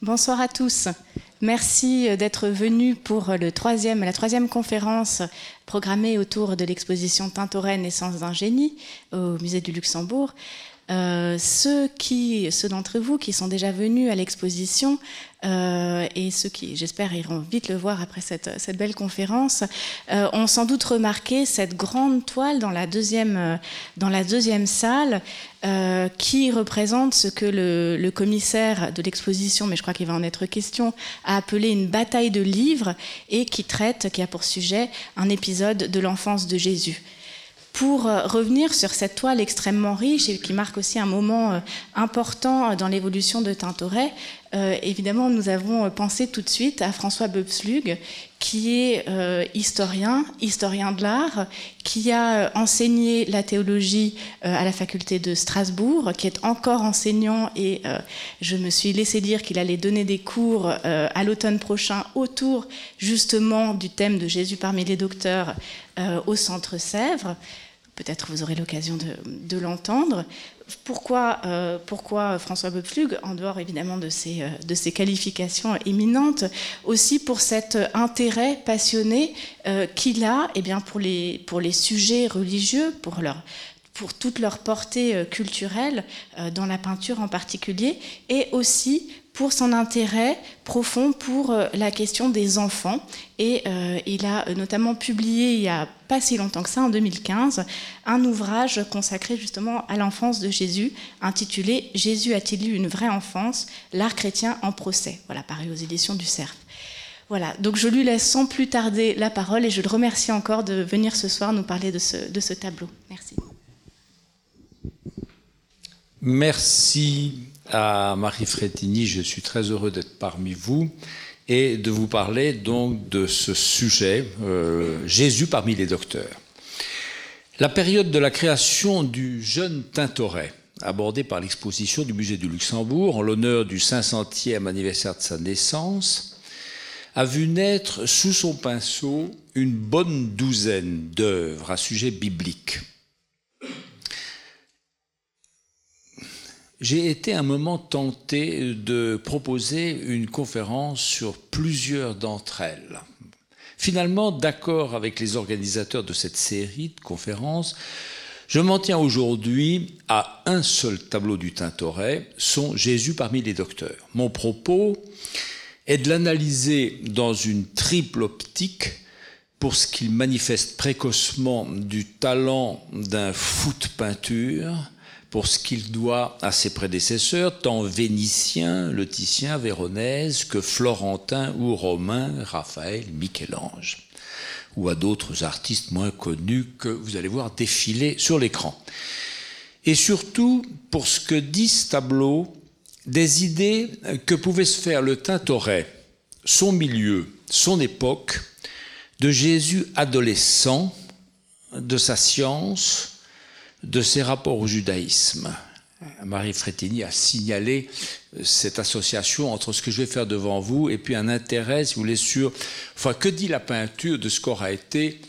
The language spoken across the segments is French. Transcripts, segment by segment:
Bonsoir à tous. Merci d'être venus pour troisième, la troisième conférence programmée autour de l'exposition Tintoret, naissance d'un génie au musée du Luxembourg. Euh, ceux qui, ceux d'entre vous qui sont déjà venus à l'exposition euh, et ceux qui, j'espère, iront vite le voir après cette, belle conférence, euh, ont sans doute remarqué cette grande toile dans la deuxième, salle qui représente ce que le, le commissaire de l'exposition, mais je crois qu'il va en être question, a appelé une bataille de livres et qui traite, qui a pour sujet un épisode de l'enfance de Jésus pour euh, revenir sur cette toile extrêmement riche et qui marque aussi un moment euh, important dans l'évolution de Tintoret, euh, évidemment, nous avons pensé tout de suite à François Böpslug, qui est euh, historien, historien de l'art, qui a enseigné la théologie euh, à la faculté de Strasbourg, qui est encore enseignant et euh, je me suis laissé dire qu'il allait donner des cours euh, à l'automne prochain autour justement du thème de Jésus parmi les docteurs euh, au Centre Sèvres. Peut-être vous aurez l'occasion de, l'entendre. Pourquoi, euh, pourquoi François Böpflug, en dehors évidemment de ses, euh, de ses qualifications éminentes, aussi pour cet intérêt passionné euh, qu'il a eh bien, pour, les, sujets religieux, pour pour toute leur portée culturelle, dans la peinture en particulier, et aussi pour son intérêt profond pour euh, la question des enfants. Et euh, il a notamment publié, il n'y a pas si longtemps que ça, en 2015, un ouvrage consacré justement à l'enfance de Jésus, intitulé Jésus a-t-il eu une vraie enfance? L'art chrétien en procès. Voilà, paru aux éditions du CERF. Voilà, donc je lui laisse sans plus tarder la parole et je le remercie encore de venir ce soir nous parler de ce tableau. Merci. Merci à Marie Frétini, je suis très heureux d'être parmi vous et de vous parler donc de ce sujet, euh, Jésus parmi les docteurs. La période de la création du jeune Tintoret, abordée par l'exposition du musée du Luxembourg en l'honneur du 500e anniversaire de sa naissance, a vu naître sous son pinceau une bonne douzaine d'œuvres à sujet biblique. J'ai été un moment tenté de proposer une conférence sur plusieurs d'entre elles. Finalement, d'accord avec les organisateurs de cette série de conférences, je m'en tiens aujourd'hui à un seul tableau du Tintoret, son Jésus parmi les docteurs. Mon propos est de l'analyser dans une triple optique pour ce qu'il manifeste précocement du talent d'un fou de peinture, pour ce qu'il doit à ses prédécesseurs, tant vénitiens, le Titien, Véronèse, que Florentin ou Romain, Raphaël, Michel-Ange, ou à d'autres artistes moins connus que vous allez voir défiler sur l'écran. Et surtout, pour ce que dit ce tableau, des idées que pouvait se faire le Tintoret, son milieu, son époque, de Jésus adolescent, de sa science, de ses rapports au judaïsme. Marie Frétini a signalé cette association entre ce que je vais faire devant vous et puis un intérêt, si vous voulez, sur que dit la peinture de ce qu'aura été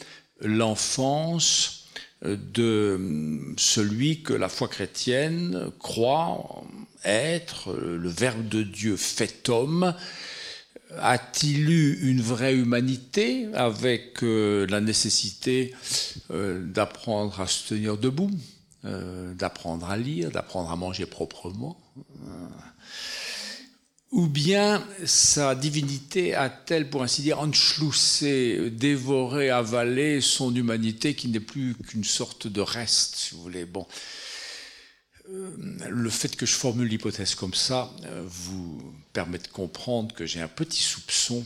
l'enfance de celui que la foi chrétienne croit être le Verbe de Dieu fait homme. A-t-il eu une vraie humanité avec euh, la nécessité euh, d'apprendre à se tenir debout, euh, d'apprendre à lire, d'apprendre à manger proprement Ou bien sa divinité a-t-elle, pour ainsi dire, enchloussé, dévoré, avalé son humanité qui n'est plus qu'une sorte de reste, si vous voulez? Bon. Le fait que je formule l'hypothèse comme ça vous permet de comprendre que j'ai un petit soupçon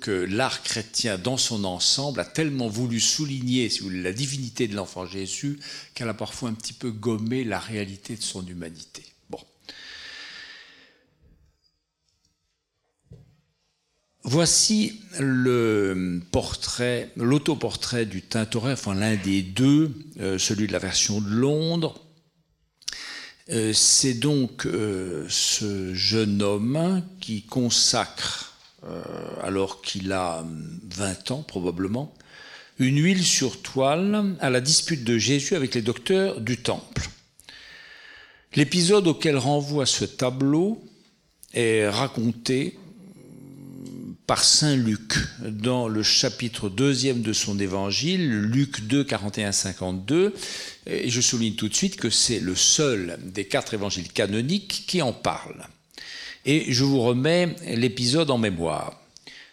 que l'art chrétien dans son ensemble a tellement voulu souligner la divinité de l'enfant Jésus qu'elle a parfois un petit peu gommé la réalité de son humanité. Bon. Voici le portrait, l'autoportrait du Tintoret, enfin l'un des deux, euh, celui de la version de Londres. Euh, c'est donc euh, ce jeune homme qui consacre, euh, alors qu'il a 20 ans probablement, une huile sur toile à la dispute de Jésus avec les docteurs du temple. L'épisode auquel renvoie ce tableau est raconté par Saint Luc dans le chapitre deuxième de son évangile, Luc 2, 41, 52. Je souligne tout de suite que c'est le seul des quatre évangiles canoniques qui en parle. Et je vous remets l'épisode en mémoire.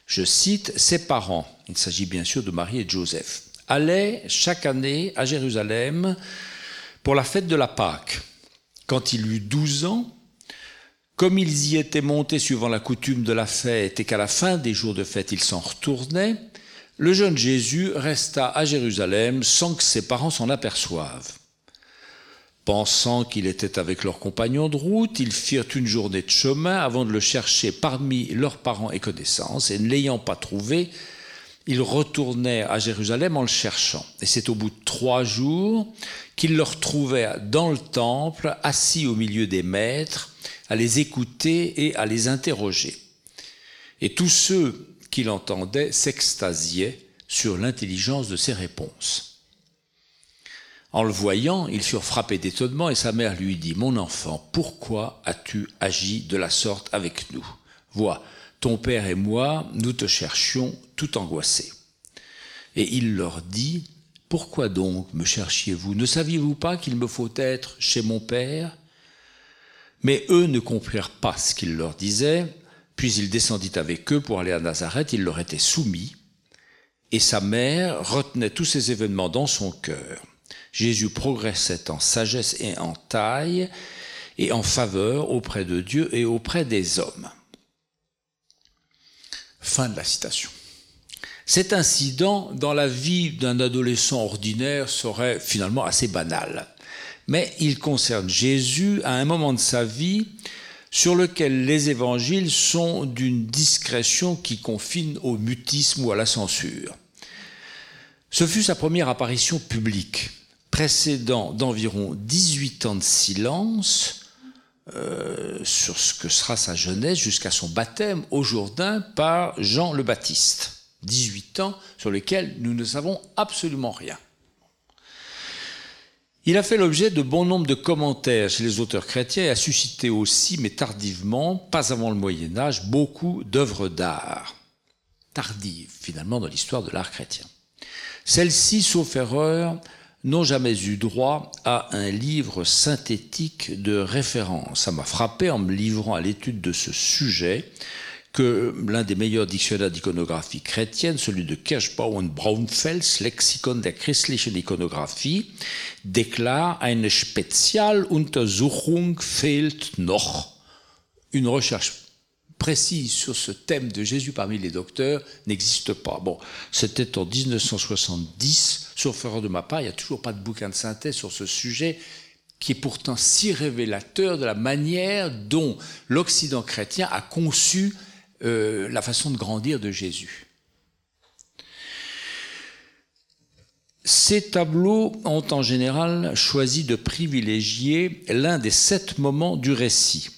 Je cite, ses parents, il s'agit bien sûr de Marie et de Joseph, allaient chaque année à Jérusalem pour la fête de la Pâque. Quand il eut 12 ans, comme ils y étaient montés suivant la coutume de la fête et qu'à la fin des jours de fête ils s'en retournaient, le jeune Jésus resta à Jérusalem sans que ses parents s'en aperçoivent. Pensant qu'il était avec leurs compagnons de route, ils firent une journée de chemin avant de le chercher parmi leurs parents et connaissances, et ne l'ayant pas trouvé, ils retournèrent à Jérusalem en le cherchant. Et c'est au bout de trois jours qu'ils le retrouvèrent dans le temple, assis au milieu des maîtres, à les écouter et à les interroger. Et tous ceux qui l'entendaient s'extasiaient sur l'intelligence de ses réponses. En le voyant, ils furent frappés d'étonnement et sa mère lui dit, Mon enfant, pourquoi as-tu agi de la sorte avec nous? Vois, ton père et moi, nous te cherchions tout angoissés. Et il leur dit, Pourquoi donc me cherchiez-vous? Ne saviez-vous pas qu'il me faut être chez mon père? Mais eux ne comprirent pas ce qu'il leur disait, puis il descendit avec eux pour aller à Nazareth, il leur était soumis, et sa mère retenait tous ces événements dans son cœur. Jésus progressait en sagesse et en taille, et en faveur auprès de Dieu et auprès des hommes. Fin de la citation. Cet incident, dans la vie d'un adolescent ordinaire, serait finalement assez banal mais il concerne Jésus à un moment de sa vie sur lequel les évangiles sont d'une discrétion qui confine au mutisme ou à la censure. Ce fut sa première apparition publique, précédant d'environ 18 ans de silence euh, sur ce que sera sa jeunesse jusqu'à son baptême au Jourdain par Jean le Baptiste. 18 ans sur lesquels nous ne savons absolument rien. Il a fait l'objet de bon nombre de commentaires chez les auteurs chrétiens et a suscité aussi, mais tardivement, pas avant le Moyen Âge, beaucoup d'œuvres d'art. Tardives, finalement, dans l'histoire de l'art chrétien. Celles-ci, sauf erreur, n'ont jamais eu droit à un livre synthétique de référence. Ça m'a frappé en me livrant à l'étude de ce sujet que l'un des meilleurs dictionnaires d'iconographie chrétienne, celui de Kirschbau und Braunfels, Lexikon der christlichen Ikonographie, déclare eine Spezialuntersuchung fehlt noch. Une recherche précise sur ce thème de Jésus parmi les docteurs n'existe pas. Bon, c'était en 1970, sauf erreur de ma part, il n'y a toujours pas de bouquin de synthèse sur ce sujet qui est pourtant si révélateur de la manière dont l'Occident chrétien a conçu euh, la façon de grandir de Jésus. Ces tableaux ont en général choisi de privilégier l'un des sept moments du récit.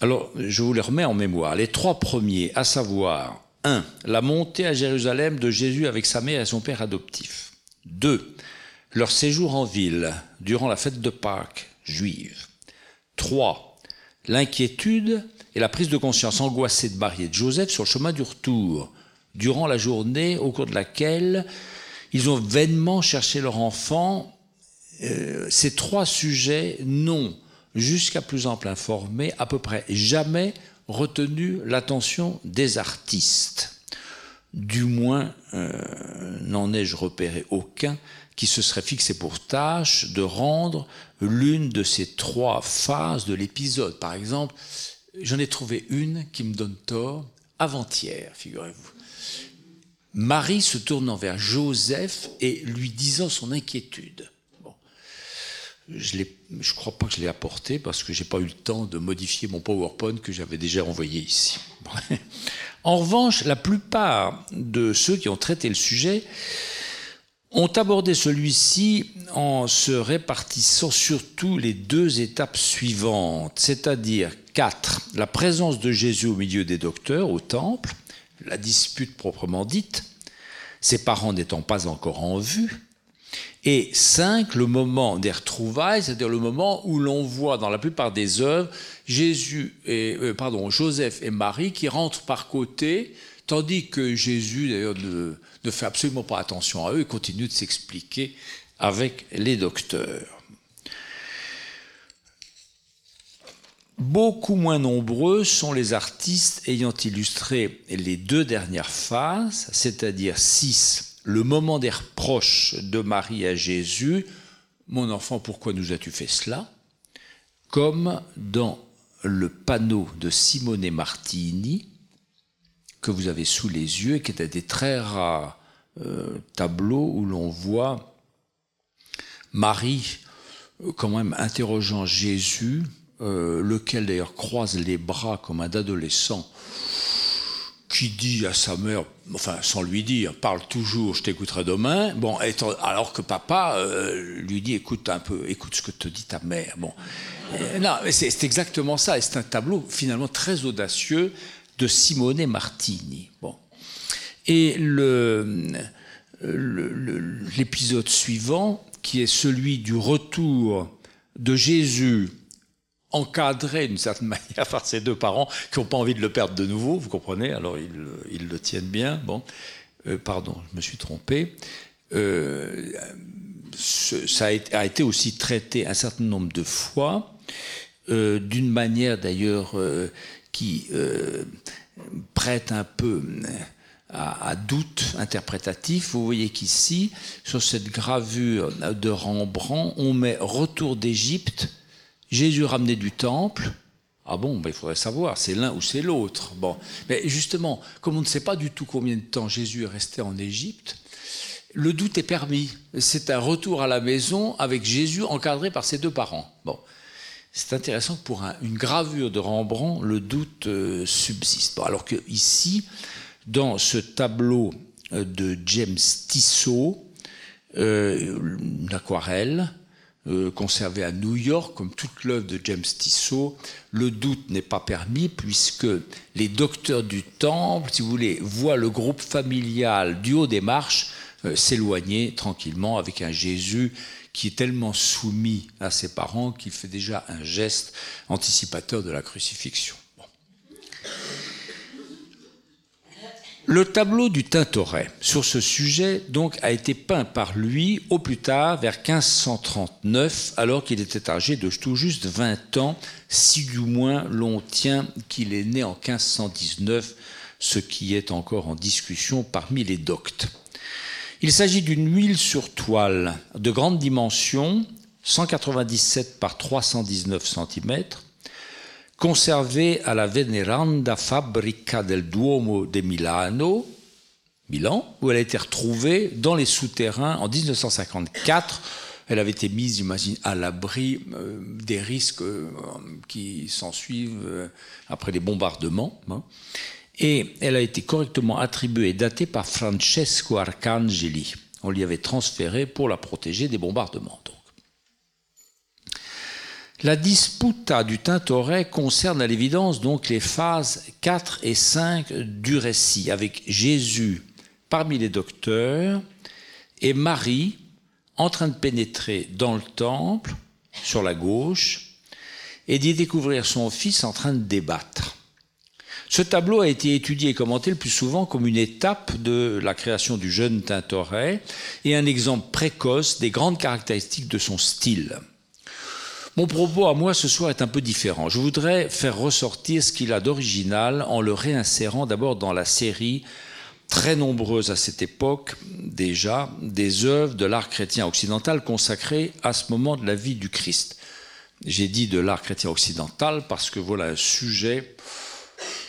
Alors, je vous les remets en mémoire. Les trois premiers, à savoir 1. La montée à Jérusalem de Jésus avec sa mère et son père adoptif. 2. Leur séjour en ville durant la fête de Pâques juive. 3. L'inquiétude et la prise de conscience angoissée de Marie et de Joseph sur le chemin du retour, durant la journée au cours de laquelle ils ont vainement cherché leur enfant. Euh, ces trois sujets n'ont, jusqu'à plus ample informé, à peu près jamais retenu l'attention des artistes. Du moins, euh, n'en ai-je repéré aucun qui se serait fixé pour tâche de rendre l'une de ces trois phases de l'épisode. Par exemple, J'en ai trouvé une qui me donne tort avant-hier, figurez-vous. Marie se tournant vers Joseph et lui disant son inquiétude. Bon. Je ne crois pas que je l'ai apporté parce que je n'ai pas eu le temps de modifier mon PowerPoint que j'avais déjà envoyé ici. En revanche, la plupart de ceux qui ont traité le sujet ont abordé celui-ci en se répartissant surtout les deux étapes suivantes, c'est-à-dire quatre, la présence de Jésus au milieu des docteurs au temple, la dispute proprement dite, ses parents n'étant pas encore en vue, Et 5, le moment des retrouvailles, c'est-à-dire le moment où l'on voit dans la plupart des œuvres Jésus et, euh, pardon, Joseph et Marie qui rentrent par côté, tandis que Jésus d'ailleurs ne, fait absolument pas attention à eux et continue de s'expliquer avec les docteurs. Beaucoup moins nombreux sont les artistes ayant illustré les deux dernières phases, c'est-à-dire 6, le moment des reproches de Marie à Jésus, Mon enfant, pourquoi nous as-tu fait cela? Comme dans le panneau de Simone Martini, que vous avez sous les yeux, et qui est des très rares euh, tableaux où l'on voit Marie euh, quand même interrogeant Jésus euh, lequel d'ailleurs croise les bras comme un adolescent qui dit à sa mère, enfin sans lui dire, parle toujours, je t'écouterai demain. Bon, alors que papa lui dit, écoute un peu, écoute ce que te dit ta mère. Bon, non, c'est exactement ça. Et c'est un tableau finalement très audacieux de Simone Martini. Bon, et l'épisode suivant, qui est celui du retour de Jésus encadré d'une certaine manière par ses deux parents qui n'ont pas envie de le perdre de nouveau, vous comprenez Alors ils, le tiennent bien. Bon, euh, pardon, je me suis trompé. Euh, ça a été, aussi traité un certain nombre de fois, euh, d'une manière d'ailleurs qui euh, prête un peu à, à, doute interprétatif. Vous voyez qu'ici, sur cette gravure de Rembrandt, on met Retour d'Égypte Jésus ramené du temple. Ah bon, ben, il faudrait savoir, c'est l'un ou c'est l'autre. Bon, mais justement, comme on ne sait pas du tout combien de temps Jésus est resté en Égypte, le doute est permis. C'est un retour à la maison avec Jésus encadré par ses deux parents. Bon, c'est intéressant que pour un, une gravure de Rembrandt, le doute euh, subsiste. Alors que ici, dans ce tableau euh, de James Tissot, euh, une aquarelle, euh, conservé à New York, comme toute l'œuvre de James Tissot, le doute n'est pas permis puisque les docteurs du temple, si vous voulez, voient le groupe familial du haut des marches s'éloigner tranquillement avec un Jésus qui est tellement soumis à ses parents qu'il fait déjà un geste anticipateur de la crucifixion. Le tableau du Tintoret sur ce sujet donc a été peint par lui au plus tard vers 1539 alors qu'il était âgé de tout juste 20 ans si du moins l'on tient qu'il est né en 1519 ce qui est encore en discussion parmi les doctes. Il s'agit d'une huile sur toile de grande dimension 197 par 319 cm conservée à la Veneranda Fabrica del Duomo de Milano, Milan, où elle a été retrouvée dans les souterrains en 1954. Elle avait été mise, j'imagine, à l'abri euh, des risques euh, qui s'ensuivent euh, après les bombardements. Hein. Et elle a été correctement attribuée et datée par Francesco Arcangeli. On lui avait transféré pour la protéger des bombardements. La disputa du Tintoret concerne à l'évidence donc les phases 4 et 5 du récit, avec Jésus parmi les docteurs et Marie en train de pénétrer dans le temple, sur la gauche, et d'y découvrir son fils en train de débattre. Ce tableau a été étudié et commenté le plus souvent comme une étape de la création du jeune Tintoret et un exemple précoce des grandes caractéristiques de son style. Mon propos à moi ce soir est un peu différent. Je voudrais faire ressortir ce qu'il a d'original en le réinsérant d'abord dans la série très nombreuse à cette époque déjà des œuvres de l'art chrétien occidental consacrées à ce moment de la vie du Christ. J'ai dit de l'art chrétien occidental parce que voilà un sujet,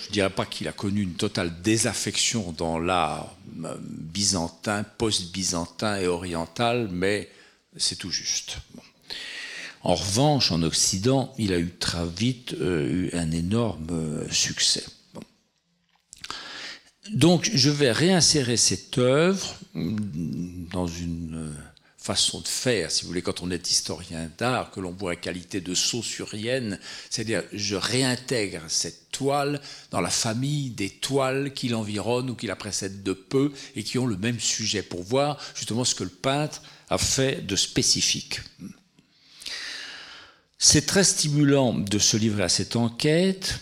je ne dirais pas qu'il a connu une totale désaffection dans l'art euh, byzantin, post-byzantin et oriental, mais c'est tout juste. En revanche, en Occident, il a eu très vite euh, eu un énorme euh, succès. Donc, je vais réinsérer cette œuvre dans une façon de faire, si vous voulez, quand on est historien d'art, que l'on voit à qualité de saussurienne, c'est-à-dire je réintègre cette toile dans la famille des toiles qui l'environnent ou qui la précèdent de peu et qui ont le même sujet, pour voir justement ce que le peintre a fait de spécifique. C'est très stimulant de se livrer à cette enquête,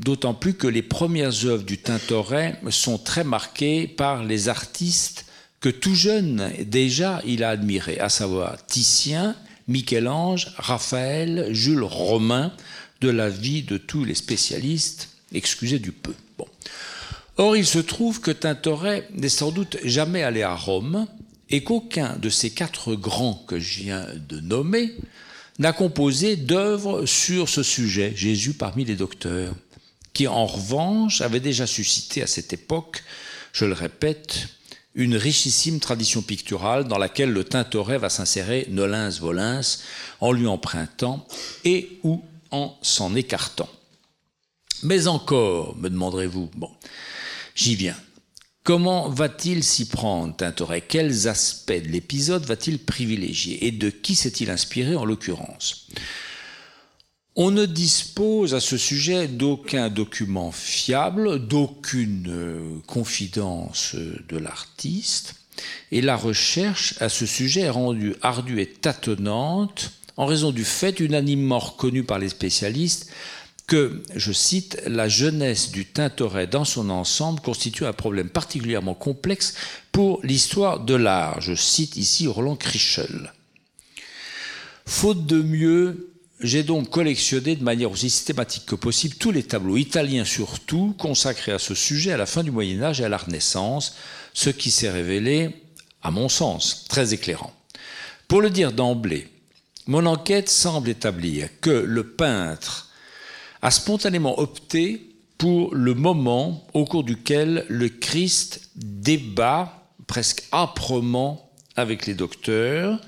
d'autant plus que les premières œuvres du Tintoret sont très marquées par les artistes que tout jeune déjà il a admiré, à savoir Titien, Michel-Ange, Raphaël, Jules Romain, de la vie de tous les spécialistes, excusez du peu. Bon. Or, il se trouve que Tintoret n'est sans doute jamais allé à Rome et qu'aucun de ces quatre grands que je viens de nommer n'a composé d'œuvre sur ce sujet, Jésus parmi les docteurs, qui en revanche avait déjà suscité à cette époque, je le répète, une richissime tradition picturale dans laquelle le Tintoret va s'insérer nolens volens en lui empruntant et ou en s'en écartant. Mais encore, me demanderez-vous, bon, j'y viens. Comment va-t-il s'y prendre, Tintoret? Quels aspects de l'épisode va-t-il privilégier? Et de qui s'est-il inspiré en l'occurrence? On ne dispose à ce sujet d'aucun document fiable, d'aucune euh, confidence de l'artiste, et la recherche à ce sujet est rendue ardue et tâtonnante en raison du fait unanimement reconnu par les spécialistes que, je cite, la jeunesse du Tintoret dans son ensemble constitue un problème particulièrement complexe pour l'histoire de l'art. Je cite ici Roland Krischel. Faute de mieux, j'ai donc collectionné de manière aussi systématique que possible tous les tableaux italiens surtout consacrés à ce sujet à la fin du Moyen Âge et à la Renaissance, ce qui s'est révélé, à mon sens, très éclairant. Pour le dire d'emblée, mon enquête semble établir que le peintre a spontanément opté pour le moment au cours duquel le Christ débat presque âprement avec les docteurs,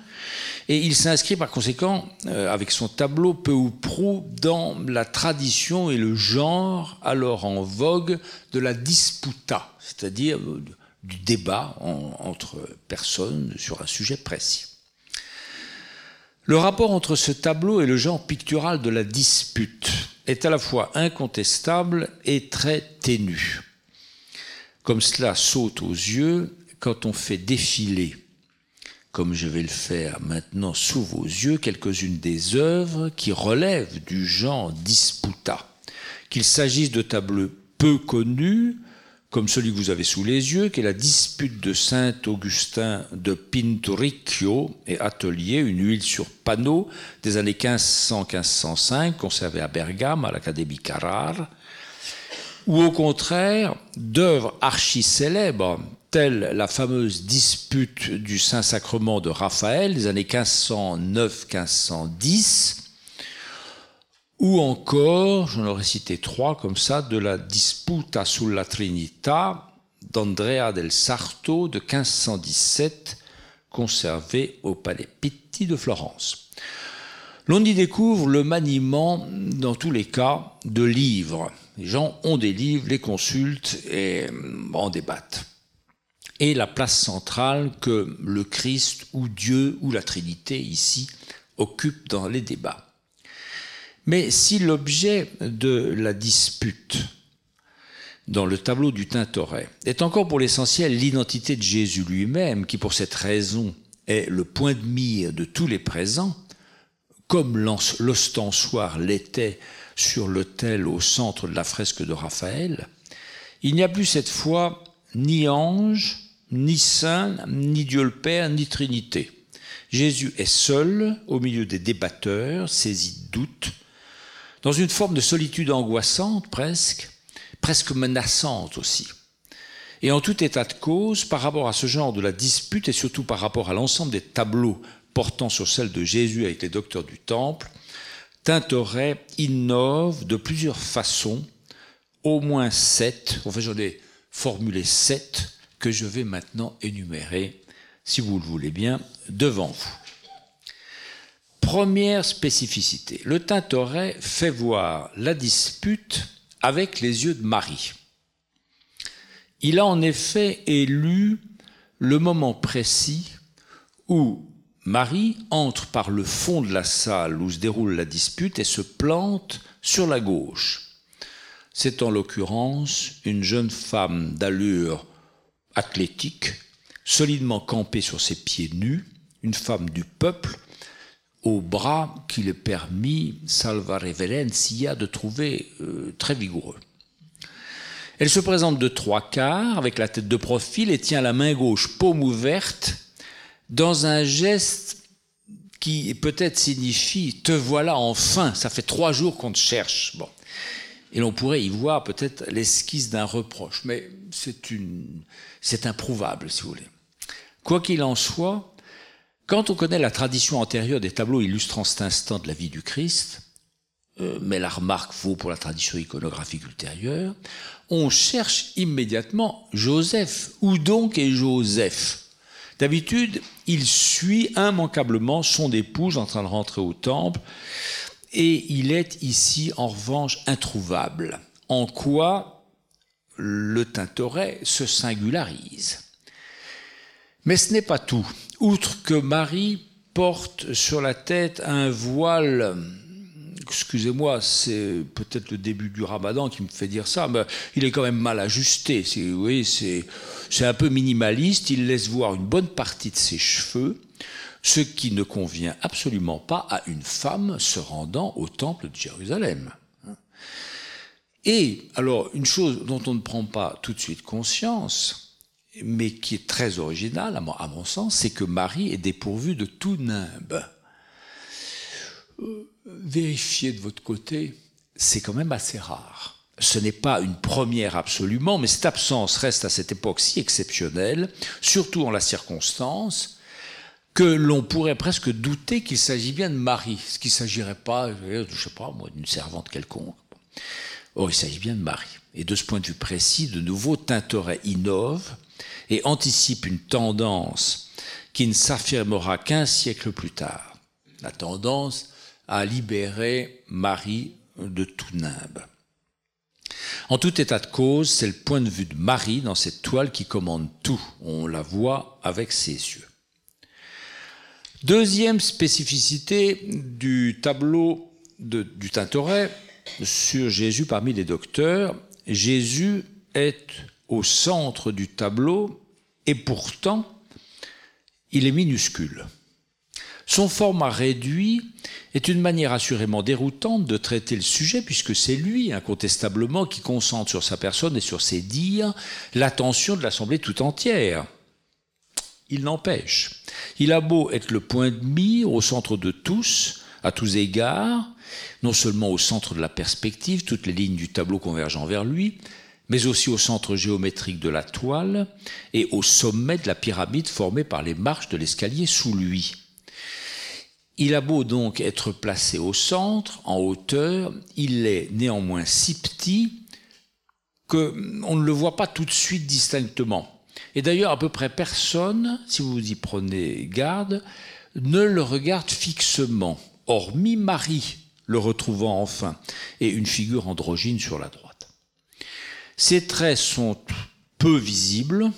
et il s'inscrit par conséquent, euh, avec son tableau peu ou prou, dans la tradition et le genre alors en vogue de la disputa, c'est-à-dire euh, du débat entre personnes sur un sujet précis. Le rapport entre ce tableau et le genre pictural de la dispute est à la fois incontestable et très ténu. Comme cela saute aux yeux quand on fait défiler comme je vais le faire maintenant sous vos yeux, quelques-unes des œuvres qui relèvent du genre disputa. Qu'il s'agisse de tableaux peu connus, comme celui que vous avez sous les yeux, qui est la dispute de Saint Augustin de Pinturicchio et Atelier, une huile sur panneau des années 1500-1505, conservée à Bergame, à l'Académie Carrare, ou au contraire d'œuvres archi-célèbres, telle la fameuse dispute du Saint-Sacrement de Raphaël des années 1509-1510, ou encore, j'en aurais cité trois comme ça, de la Disputa sulla Trinita d'Andrea del Sarto de 1517, conservée au Palais Pitti de Florence. L'on y découvre le maniement, dans tous les cas, de livres. Les gens ont des livres, les consultent et en débattent et la place centrale que le Christ ou Dieu ou la Trinité ici occupent dans les débats. Mais si l'objet de la dispute dans le tableau du Tintoret est encore pour l'essentiel l'identité de Jésus lui-même, qui pour cette raison est le point de mire de tous les présents, comme l'ostensoir l'était sur l'autel au centre de la fresque de Raphaël, il n'y a plus cette fois ni ange, ni Saint, ni Dieu le Père, ni Trinité. Jésus est seul au milieu des débatteurs, saisi de doute, dans une forme de solitude angoissante presque, presque menaçante aussi. Et en tout état de cause, par rapport à ce genre de la dispute et surtout par rapport à l'ensemble des tableaux portant sur celle de Jésus avec les docteurs du Temple, Tintoret innove de plusieurs façons, au moins sept, enfin j'en ai formulé sept, que je vais maintenant énumérer, si vous le voulez bien, devant vous. Première spécificité, le Tintoret fait voir la dispute avec les yeux de Marie. Il a en effet élu le moment précis où Marie entre par le fond de la salle où se déroule la dispute et se plante sur la gauche. C'est en l'occurrence une jeune femme d'allure athlétique, solidement campée sur ses pieds nus, une femme du peuple, au bras qu'il est permis, salva reverencia, de trouver euh, très vigoureux. Elle se présente de trois quarts, avec la tête de profil, et tient la main gauche paume ouverte, dans un geste qui peut-être signifie te voilà enfin, ça fait trois jours qu'on te cherche. Bon. Et l'on pourrait y voir peut-être l'esquisse d'un reproche, mais c'est une, c'est improuvable, si vous voulez. Quoi qu'il en soit, quand on connaît la tradition antérieure des tableaux illustrant cet instant de la vie du Christ, euh, mais la remarque vaut pour la tradition iconographique ultérieure, on cherche immédiatement Joseph. Où donc est Joseph? D'habitude, il suit immanquablement son épouse en train de rentrer au temple, et il est ici en revanche introuvable. En quoi le Tintoret se singularise. Mais ce n'est pas tout. Outre que Marie porte sur la tête un voile excusez-moi, c'est peut-être le début du ramadan qui me fait dire ça, mais il est quand même mal ajusté. Oui, c'est un peu minimaliste, il laisse voir une bonne partie de ses cheveux, ce qui ne convient absolument pas à une femme se rendant au temple de Jérusalem. Et alors, une chose dont on ne prend pas tout de suite conscience, mais qui est très originale à mon, sens, c'est que Marie est dépourvue de tout nimbe. Euh, vérifier de votre côté, c'est quand même assez rare. Ce n'est pas une première absolument, mais cette absence reste à cette époque si exceptionnelle, surtout en la circonstance, que l'on pourrait presque douter qu'il s'agit bien de Marie, ce qu'il ne s'agirait pas, je ne sais pas, moi, d'une servante quelconque. Or, il s'agit bien de Marie. Et de ce point de vue précis, de nouveau, Tintoret innove et anticipe une tendance qui ne s'affirmera qu'un siècle plus tard. La tendance à libérer Marie de tout nimbe. En tout état de cause, c'est le point de vue de Marie dans cette toile qui commande tout. On la voit avec ses yeux. Deuxième spécificité du tableau du Tintoret sur Jésus parmi les docteurs, Jésus est au centre du tableau et pourtant il est minuscule. Son format réduit est une manière assurément déroutante de traiter le sujet, puisque c'est lui, incontestablement, qui concentre sur sa personne et sur ses dires l'attention de l'Assemblée tout entière. Il n'empêche, il a beau être le point de mire au centre de tous, à tous égards, non seulement au centre de la perspective, toutes les lignes du tableau convergeant vers lui, mais aussi au centre géométrique de la toile et au sommet de la pyramide formée par les marches de l'escalier sous lui. Il a beau donc être placé au centre, en hauteur, il est néanmoins si petit qu'on ne le voit pas tout de suite distinctement. Et d'ailleurs, à peu près personne, si vous y prenez garde, ne le regarde fixement, hormis Marie, le retrouvant enfin, et une figure androgyne sur la droite. Ses traits sont peu visibles,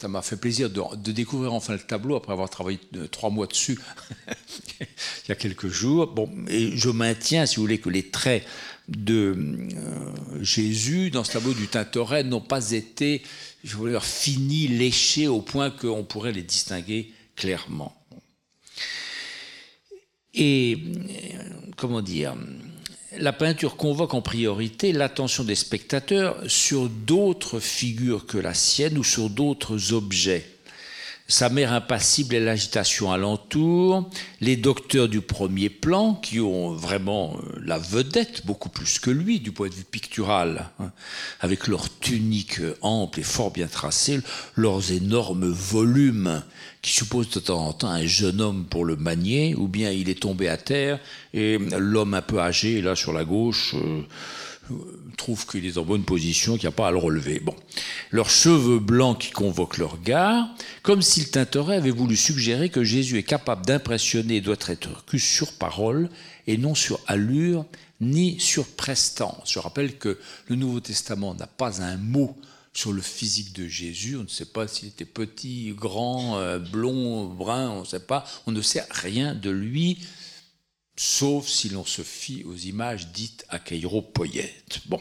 ça m'a fait plaisir de, découvrir enfin le tableau après avoir travaillé trois mois dessus il y a quelques jours. Bon, je maintiens, si vous voulez, que les traits de euh, Jésus dans ce tableau du Tintoret n'ont pas été, je voulais dire, finis, léchés au point qu'on pourrait les distinguer clairement. Et euh, comment dire la peinture convoque en priorité l'attention des spectateurs sur d'autres figures que la sienne ou sur d'autres objets sa mère impassible et l'agitation alentour, les docteurs du premier plan qui ont vraiment euh, la vedette beaucoup plus que lui du point de vue pictural, hein, avec leurs tuniques amples et fort bien tracées, leurs énormes volumes qui supposent de temps en temps un jeune homme pour le manier, ou bien il est tombé à terre et l'homme un peu âgé là sur la gauche. Euh, trouve qu'il est en bonne position, qu'il n'y a pas à le relever. Bon. Leurs cheveux blancs qui convoquent leur regard, comme si le Tintoret avait voulu suggérer que Jésus est capable d'impressionner et doit être cru sur parole et non sur allure ni sur prestance? Je rappelle que le Nouveau Testament n'a pas un mot sur le physique de Jésus. On ne sait pas s'il était petit, grand, euh, blond, brun, on ne sait pas. On ne sait rien de lui, sauf si l'on se fie aux images dites achéropoïètes. Bon.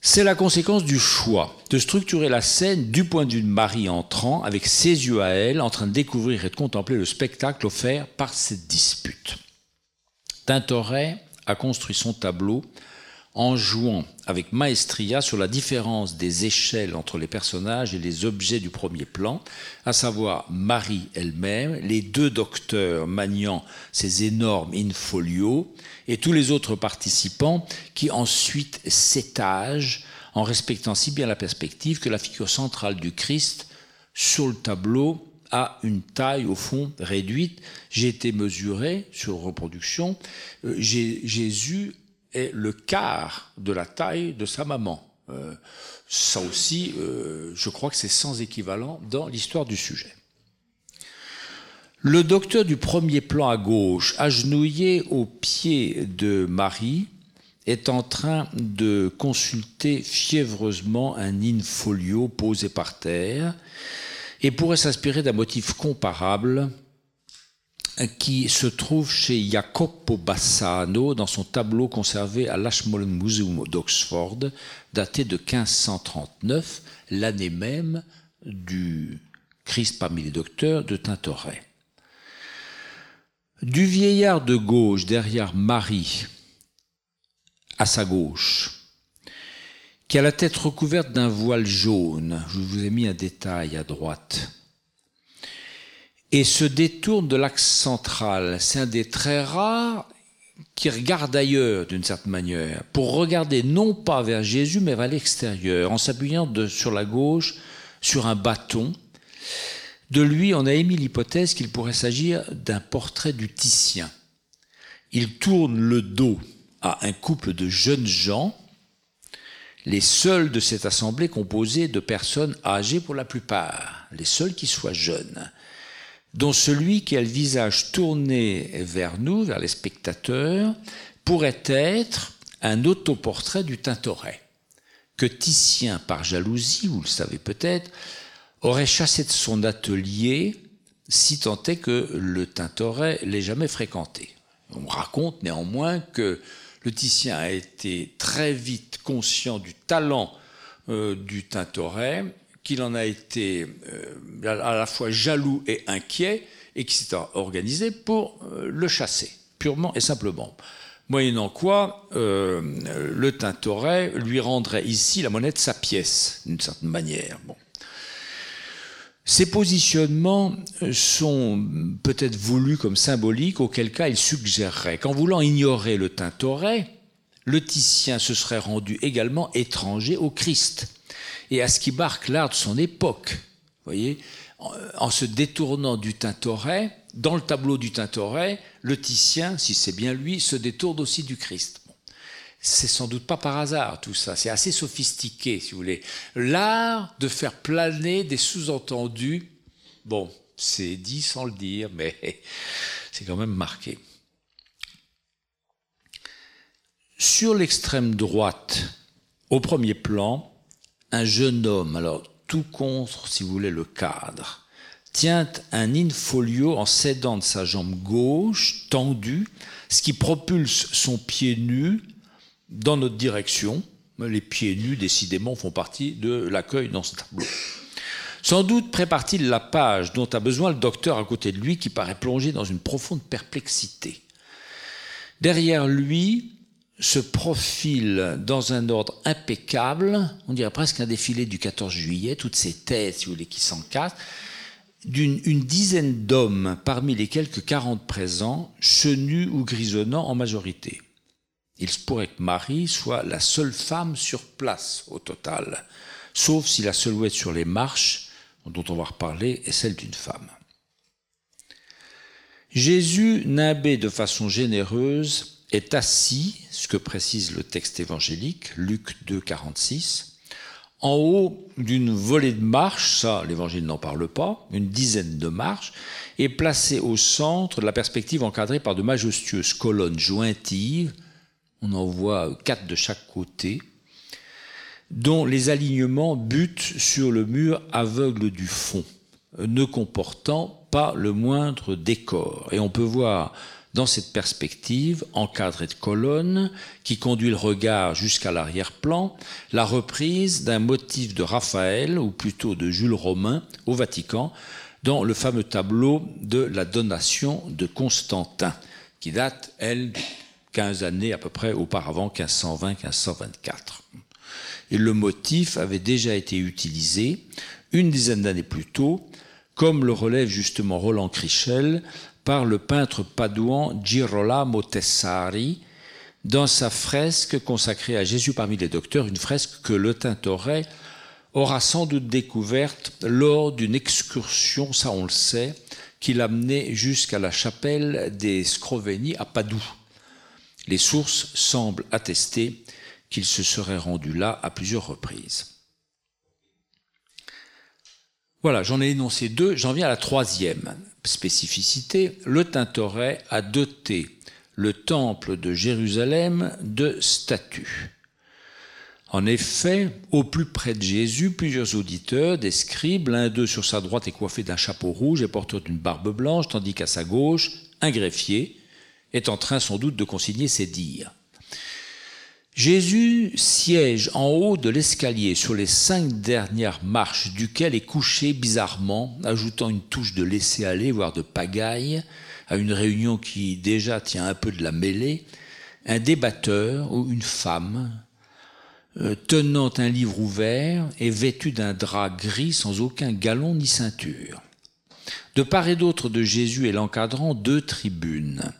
C'est la conséquence du choix de structurer la scène du point de vue de Marie entrant, avec ses yeux à elle, en train de découvrir et de contempler le spectacle offert par cette dispute. Tintoret a construit son tableau en jouant avec maestria sur la différence des échelles entre les personnages et les objets du premier plan, à savoir Marie elle-même, les deux docteurs maniant ces énormes in-folio, et tous les autres participants qui ensuite s'étagent en respectant si bien la perspective que la figure centrale du Christ sur le tableau a une taille au fond réduite. J'ai été mesuré sur reproduction. Euh, Jésus est le quart de la taille de sa maman. Euh, ça aussi, euh, je crois que c'est sans équivalent dans l'histoire du sujet. Le docteur du premier plan à gauche, agenouillé au pied de Marie, est en train de consulter fiévreusement un in-folio posé par terre et pourrait s'inspirer d'un motif comparable qui se trouve chez Jacopo Bassano dans son tableau conservé à l'Ashmolean Museum d'Oxford, daté de 1539, l'année même du Christ parmi les docteurs de Tintoret. Du vieillard de gauche derrière Marie, à sa gauche, qui a la tête recouverte d'un voile jaune, je vous ai mis un détail à droite, et se détourne de l'axe central. C'est un des très rares qui regarde ailleurs d'une certaine manière, pour regarder non pas vers Jésus, mais vers l'extérieur, en s'appuyant sur la gauche sur un bâton, de lui, on a émis l'hypothèse qu'il pourrait s'agir d'un portrait du Titien. Il tourne le dos à un couple de jeunes gens, les seuls de cette assemblée composée de personnes âgées pour la plupart, les seuls qui soient jeunes, dont celui qui a le visage tourné vers nous, vers les spectateurs, pourrait être un autoportrait du Tintoret, que Titien, par jalousie, vous le savez peut-être, aurait chassé de son atelier si tant est que le Tintoret l'ait jamais fréquenté. On raconte néanmoins que le Titien a été très vite conscient du talent euh, du Tintoret, qu'il en a été euh, à la fois jaloux et inquiet, et qu'il s'est organisé pour euh, le chasser, purement et simplement. Moyennant quoi, le Tintoret lui rendrait ici la monnaie de sa pièce, d'une certaine manière. Ces positionnements sont peut-être voulus comme symboliques, auquel cas ils suggéreraient qu'en voulant ignorer le Tintoret, le Titien se serait rendu également étranger au Christ et à ce qui marque l'art de son époque. voyez, en, se détournant du Tintoret, dans le tableau du Tintoret, le Titien, si c'est bien lui, se détourne aussi du Christ c'est sans doute pas par hasard tout ça, c'est assez sophistiqué si vous voulez. L'art de faire planer des sous-entendus, bon, c'est dit sans le dire, mais c'est quand même marqué. Sur l'extrême droite, au premier plan, un jeune homme, alors tout contre, si vous voulez, le cadre, tient un in-folio en s'aidant de sa jambe gauche, tendue, ce qui propulse son pied nu dans notre direction. Les pieds nus, décidément, font partie de l'accueil dans ce tableau. Sans doute prépare-t-il la page dont a besoin le docteur à côté de lui qui paraît plongé dans une profonde perplexité. Derrière lui se profile dans un ordre impeccable, on dirait presque un défilé du 14 juillet, toutes ces têtes, si vous voulez, qui s'encassent, d'une une dizaine d'hommes parmi les quelques 40 présents, chenus ou grisonnants en majorité. Il se pourrait que Marie soit la seule femme sur place au total, sauf si la silhouette sur les marches, dont on va reparler, est celle d'une femme. Jésus, nimbé de façon généreuse, est assis, ce que précise le texte évangélique, Luc 2, 46, en haut d'une volée de marches, ça l'évangile n'en parle pas, une dizaine de marches, et placé au centre de la perspective encadrée par de majestueuses colonnes jointives on en voit quatre de chaque côté, dont les alignements butent sur le mur aveugle du fond, ne comportant pas le moindre décor. Et on peut voir dans cette perspective, encadrée de colonnes, qui conduit le regard jusqu'à l'arrière-plan, la reprise d'un motif de Raphaël, ou plutôt de Jules Romain, au Vatican, dans le fameux tableau de la donation de Constantin, qui date, elle, 15 années à peu près auparavant, 1520-1524. Et le motif avait déjà été utilisé une dizaine d'années plus tôt, comme le relève justement Roland Crichel par le peintre padouan Girolamo Tessari dans sa fresque consacrée à Jésus parmi les docteurs, une fresque que le Tintoret aura sans doute découverte lors d'une excursion, ça on le sait, qui l'amenait jusqu'à la chapelle des Scroveni à Padoue. Les sources semblent attester qu'il se serait rendu là à plusieurs reprises. Voilà, j'en ai énoncé deux, j'en viens à la troisième spécificité, le Tintoret a doté le temple de Jérusalem de statues. En effet, au plus près de Jésus, plusieurs auditeurs, des scribes, l'un d'eux sur sa droite est coiffé d'un chapeau rouge et porteur d'une barbe blanche, tandis qu'à sa gauche, un greffier est en train sans doute de consigner ses dires. Jésus siège en haut de l'escalier sur les cinq dernières marches duquel est couché bizarrement, ajoutant une touche de laisser-aller, voire de pagaille, à une réunion qui déjà tient un peu de la mêlée, un débatteur ou une femme euh, tenant un livre ouvert et vêtu d'un drap gris sans aucun galon ni ceinture. De part et d'autre de Jésus et l'encadrant deux tribunes,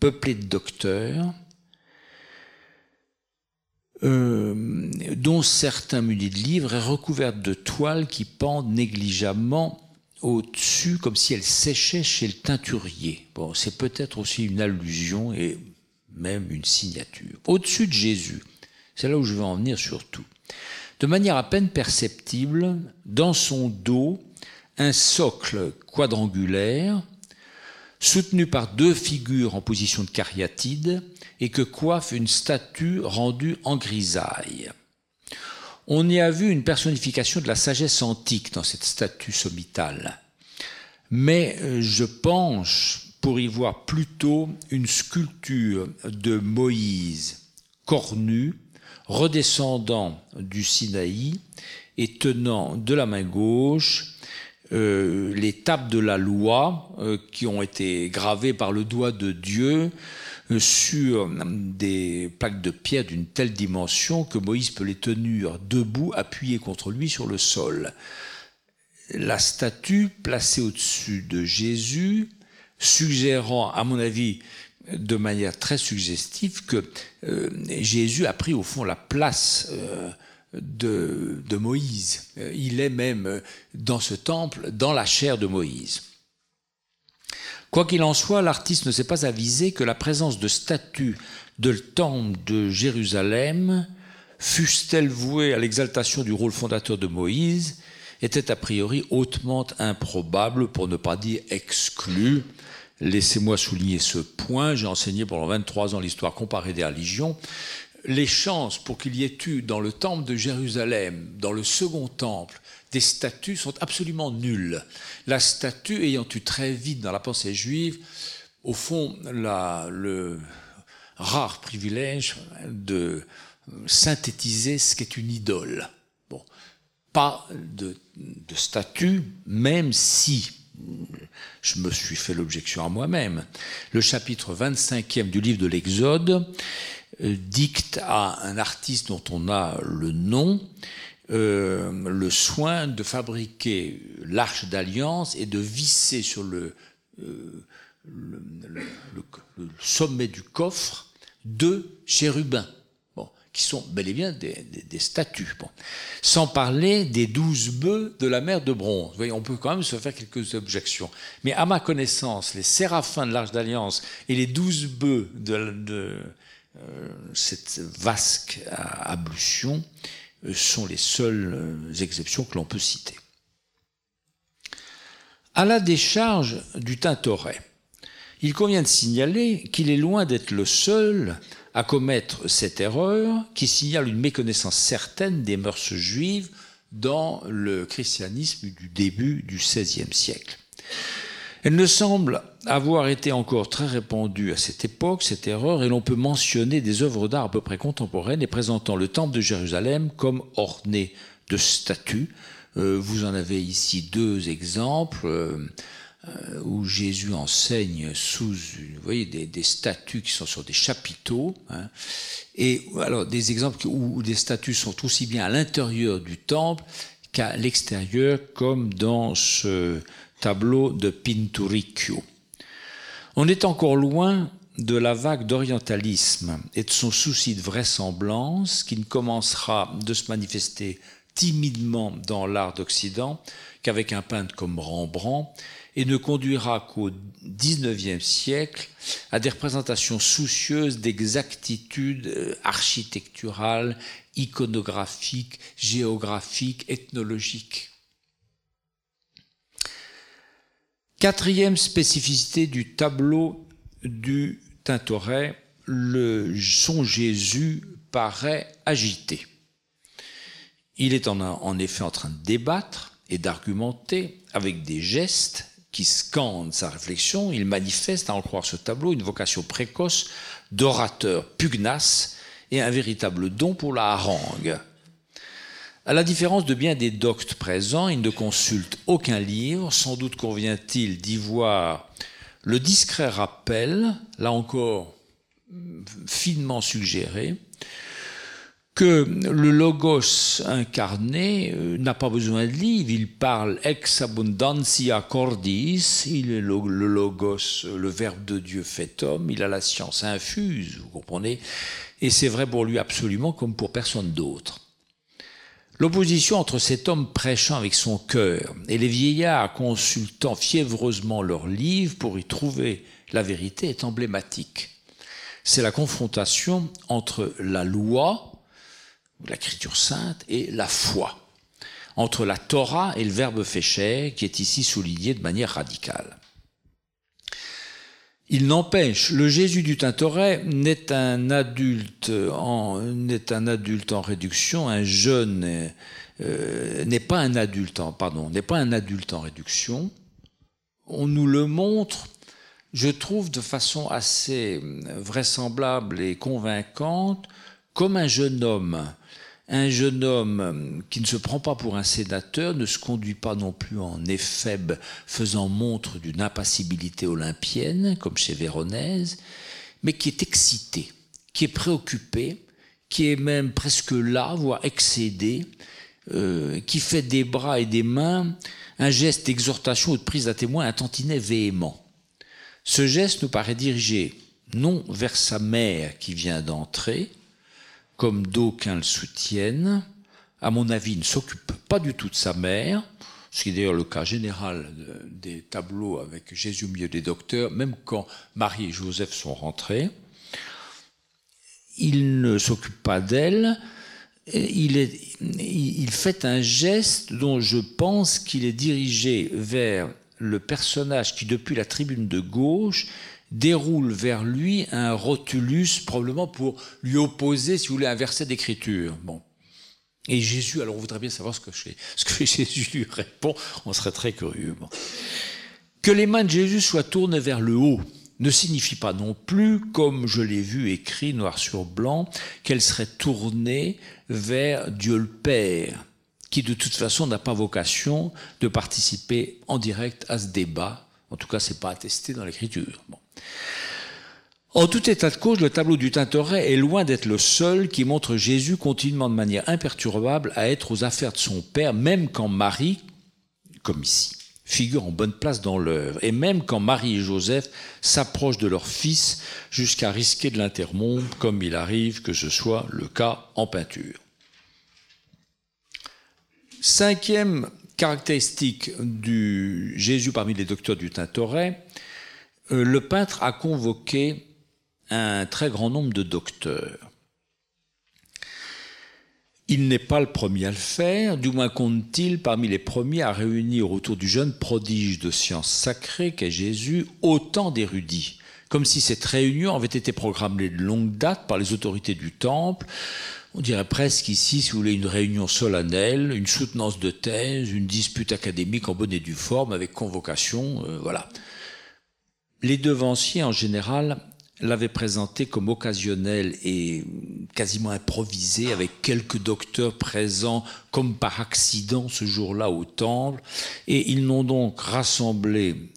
peuplées de docteurs, euh, dont certains munis de livres, est de toiles qui pendent négligemment au-dessus, comme si elles séchaient chez le teinturier. Bon, c'est peut-être aussi une allusion et même une signature. Au-dessus de Jésus, c'est là où je veux en venir surtout. De manière à peine perceptible, dans son dos, un socle quadrangulaire, soutenu par deux figures en position de cariatide, et que coiffe une statue rendue en grisaille. On y a vu une personnification de la sagesse antique dans cette statue sommitale. Mais euh, je penche pour y voir plutôt une sculpture de Moïse cornu, redescendant du Sinaï et tenant de la main gauche euh, les tables de la loi euh, qui ont été gravées par le doigt de Dieu sur des plaques de pierre d'une telle dimension que Moïse peut les tenir debout, appuyés contre lui sur le sol. La statue placée au-dessus de Jésus, suggérant, à mon avis, de manière très suggestive, que euh, Jésus a pris au fond la place euh, de, Moïse. Il est même dans ce temple, dans la chair de Moïse. Quoi qu'il en soit, l'artiste ne s'est pas avisé que la présence de statues de temple de Jérusalem, fussent-elles vouées à l'exaltation du rôle fondateur de Moïse, était a priori hautement improbable, pour ne pas dire exclu. Laissez-moi souligner ce point. J'ai enseigné pendant 23 ans l'histoire comparée des religions. Les chances pour qu'il y ait eu dans le temple de Jérusalem, dans le second temple, des statues sont absolument nulles. La statue ayant eu très vite dans la pensée juive, au fond, le rare privilège de synthétiser ce qu'est une idole. Bon, pas de, de statue, même si je me suis fait l'objection à moi-même. Le chapitre 25e du livre de l'Exode dicte à un artiste dont on a le nom euh, le soin de fabriquer l'arche d'alliance et de visser sur le, euh, sommet du coffre deux chérubins, bon, qui sont bel et bien des, statues. Bon. Sans parler des douze bœufs de la mer de bronze. voyez, on peut quand même se faire quelques objections. Mais à ma connaissance, les séraphins de l'arche d'alliance et les douze bœufs de, de euh, cette vasque ablution, sont les seules euh, exceptions que l'on peut citer. À la décharge du Tintoret, il convient de signaler qu'il est loin d'être le seul à commettre cette erreur qui signale une méconnaissance certaine des mœurs juives dans le christianisme du début du XVIe siècle. Elle ne semble avoir été encore très répandue à cette époque, cette erreur, et l'on peut mentionner des œuvres d'art à peu près contemporaines et présentant le temple de Jérusalem comme orné de statues. Euh, vous en avez ici deux exemples. Euh, euh, où Jésus enseigne sous vous voyez, des, statues qui sont sur des chapiteaux. Hein. et alors des exemples où, des statues sont aussi bien à l'intérieur du temple qu'à l'extérieur, comme dans ce tableau de Pinturicchio. On est encore loin de la vague d'orientalisme et de son souci de vraisemblance qui ne commencera de se manifester timidement dans l'art d'Occident qu'avec un peintre comme Rembrandt et ne conduira qu'au XIXe siècle à des représentations soucieuses d'exactitude euh, architecturale, iconographique, géographique, ethnologique. Quatrième spécificité du tableau du Tintoret, le, son Jésus paraît agité. Il est en, effet en train de débattre et d'argumenter avec des gestes qui scande sa réflexion, il manifeste, à en croire ce tableau, une vocation précoce d'orateur pugnace et un véritable don pour la harangue. À la différence de bien des doctes présents, il ne consulte aucun livre, sans doute convient-il d'y voir le discret rappel, là encore finement suggéré, que le logos incarné euh, n'a pas besoin de livre, il parle ex abundantia cordis, il est le, logos, le verbe de Dieu fait homme, il a la science infuse, vous comprenez, et c'est vrai pour lui absolument comme pour personne d'autre. L'opposition entre cet homme prêchant avec son cœur et les vieillards consultant fiévreusement leurs livres pour y trouver la vérité est emblématique. C'est la confrontation entre la loi, l'écriture sainte, et la foi, entre la Torah et le verbe fécher, qui est ici souligné de manière radicale. Il n'empêche, le Jésus du Tintoret n'est un adulte en, réduction, un jeune euh, n'est pas un adulte n'est pas un adulte en réduction. On nous le montre, je trouve, de façon assez vraisemblable et convaincante, comme un jeune homme un jeune homme qui ne se prend pas pour un sénateur ne se conduit pas non plus en éphèbe faisant montre d'une impassibilité olympienne, comme chez Véronèse, mais qui est excité, qui est préoccupé, qui est même presque là, voire excédé, euh, qui fait des bras et des mains un geste d'exhortation ou de prise à témoin un tantinet véhément. Ce geste nous paraît dirigé non vers sa mère qui vient d'entrer, comme d'aucuns le soutiennent, à mon avis, ne s'occupe pas du tout de sa mère, ce qui est d'ailleurs le cas général des tableaux avec Jésus au milieu des docteurs, même quand Marie et Joseph sont rentrés. Il ne s'occupe pas d'elle, il, il fait un geste dont je pense qu'il est dirigé vers le personnage qui, depuis la tribune de gauche, déroule vers lui un rotulus, probablement pour lui opposer, si vous voulez, un verset d'écriture. Bon. Et Jésus, alors on voudrait bien savoir ce que, Jésus lui répond, on serait très curieux. Que les mains de Jésus soient tournées vers le haut ne signifie pas non plus, comme je l'ai vu écrit noir sur blanc, qu'elles seraient tournées vers Dieu le Père, qui de toute façon n'a pas vocation de participer en direct à ce débat. En tout cas, c'est pas attesté dans l'Écriture. Bon. En tout état de cause, le tableau du Tintoret est loin d'être le seul qui montre Jésus continuant de manière imperturbable à être aux affaires de son Père, même quand Marie, comme ici, figure en bonne place dans l'œuvre, et même quand Marie et Joseph s'approchent de leur fils jusqu'à risquer de l'interrompre, comme il arrive que ce soit le cas en peinture. Cinquième caractéristique du Jésus parmi les docteurs du Tintoret, le peintre a convoqué un très grand nombre de docteurs. Il n'est pas le premier à le faire, du moins compte-t-il parmi les premiers à réunir autour du jeune prodige de sciences sacrées qu'est Jésus autant d'érudits comme si cette réunion avait été programmée de longue date par les autorités du temple. On dirait presque ici, si vous voulez, une réunion solennelle, une soutenance de thèse, une dispute académique en bonne et due forme avec convocation, euh, voilà. Les devanciers, en général, l'avaient présenté comme occasionnel et quasiment improvisé, avec quelques docteurs présents comme par accident ce jour-là au temple, et ils n'ont donc rassemblé,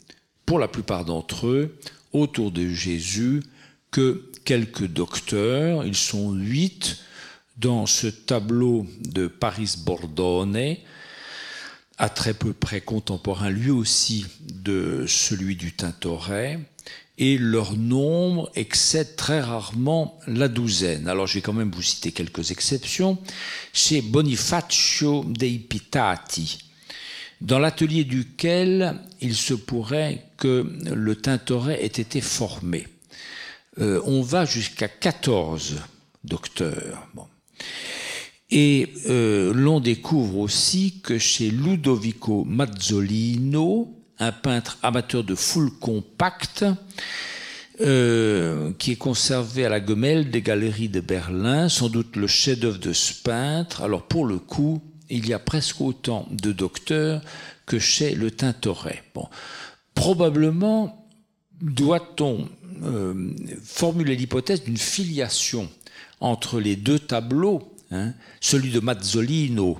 pour la plupart d'entre eux, autour de Jésus que quelques docteurs, ils sont huit dans ce tableau de Paris Bordone, à très peu près contemporain lui aussi de celui du Tintoret, et leur nombre excède très rarement la douzaine. Alors je vais quand même vous citer quelques exceptions. Chez Bonifacio dei Pitati, dans l'atelier duquel il se pourrait que le Tintoret ait été formé. Euh, on va jusqu'à 14 docteurs. Et euh, l'on découvre aussi que chez Ludovico Mazzolino, un peintre amateur de foule compacte, euh, qui est conservé à la Gemelle des Galeries de Berlin, sans doute le chef-d'œuvre de ce peintre. Alors pour le coup, il y a presque autant de docteurs que chez le Tintoret. Bon. Probablement doit-on euh, formuler l'hypothèse d'une filiation entre les deux tableaux, hein, celui de Mazzolino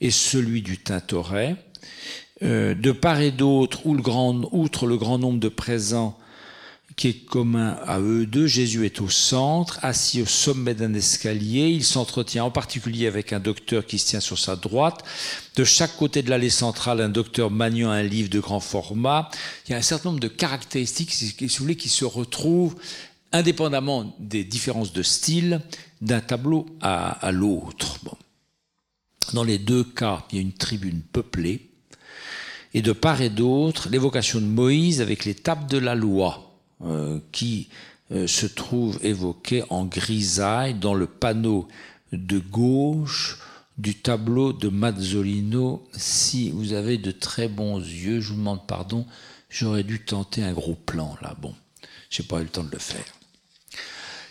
et celui du Tintoret, euh, de part et d'autre, outre le grand nombre de présents qui est commun à eux deux. Jésus est au centre, assis au sommet d'un escalier. Il s'entretient en particulier avec un docteur qui se tient sur sa droite. De chaque côté de l'allée centrale, un docteur maniant un livre de grand format. Il y a un certain nombre de caractéristiques, si vous voulez, qui se retrouvent indépendamment des différences de style d'un tableau à, l'autre. Dans les deux cas, il y a une tribune peuplée. Et de part et d'autre, l'évocation de Moïse avec les tables de la loi euh, qui euh, se trouve évoqué en grisaille dans le panneau de gauche du tableau de Mazzolino. Si vous avez de très bons yeux, je vous demande pardon, j'aurais dû tenter un gros plan là. Bon, j'ai pas eu le temps de le faire.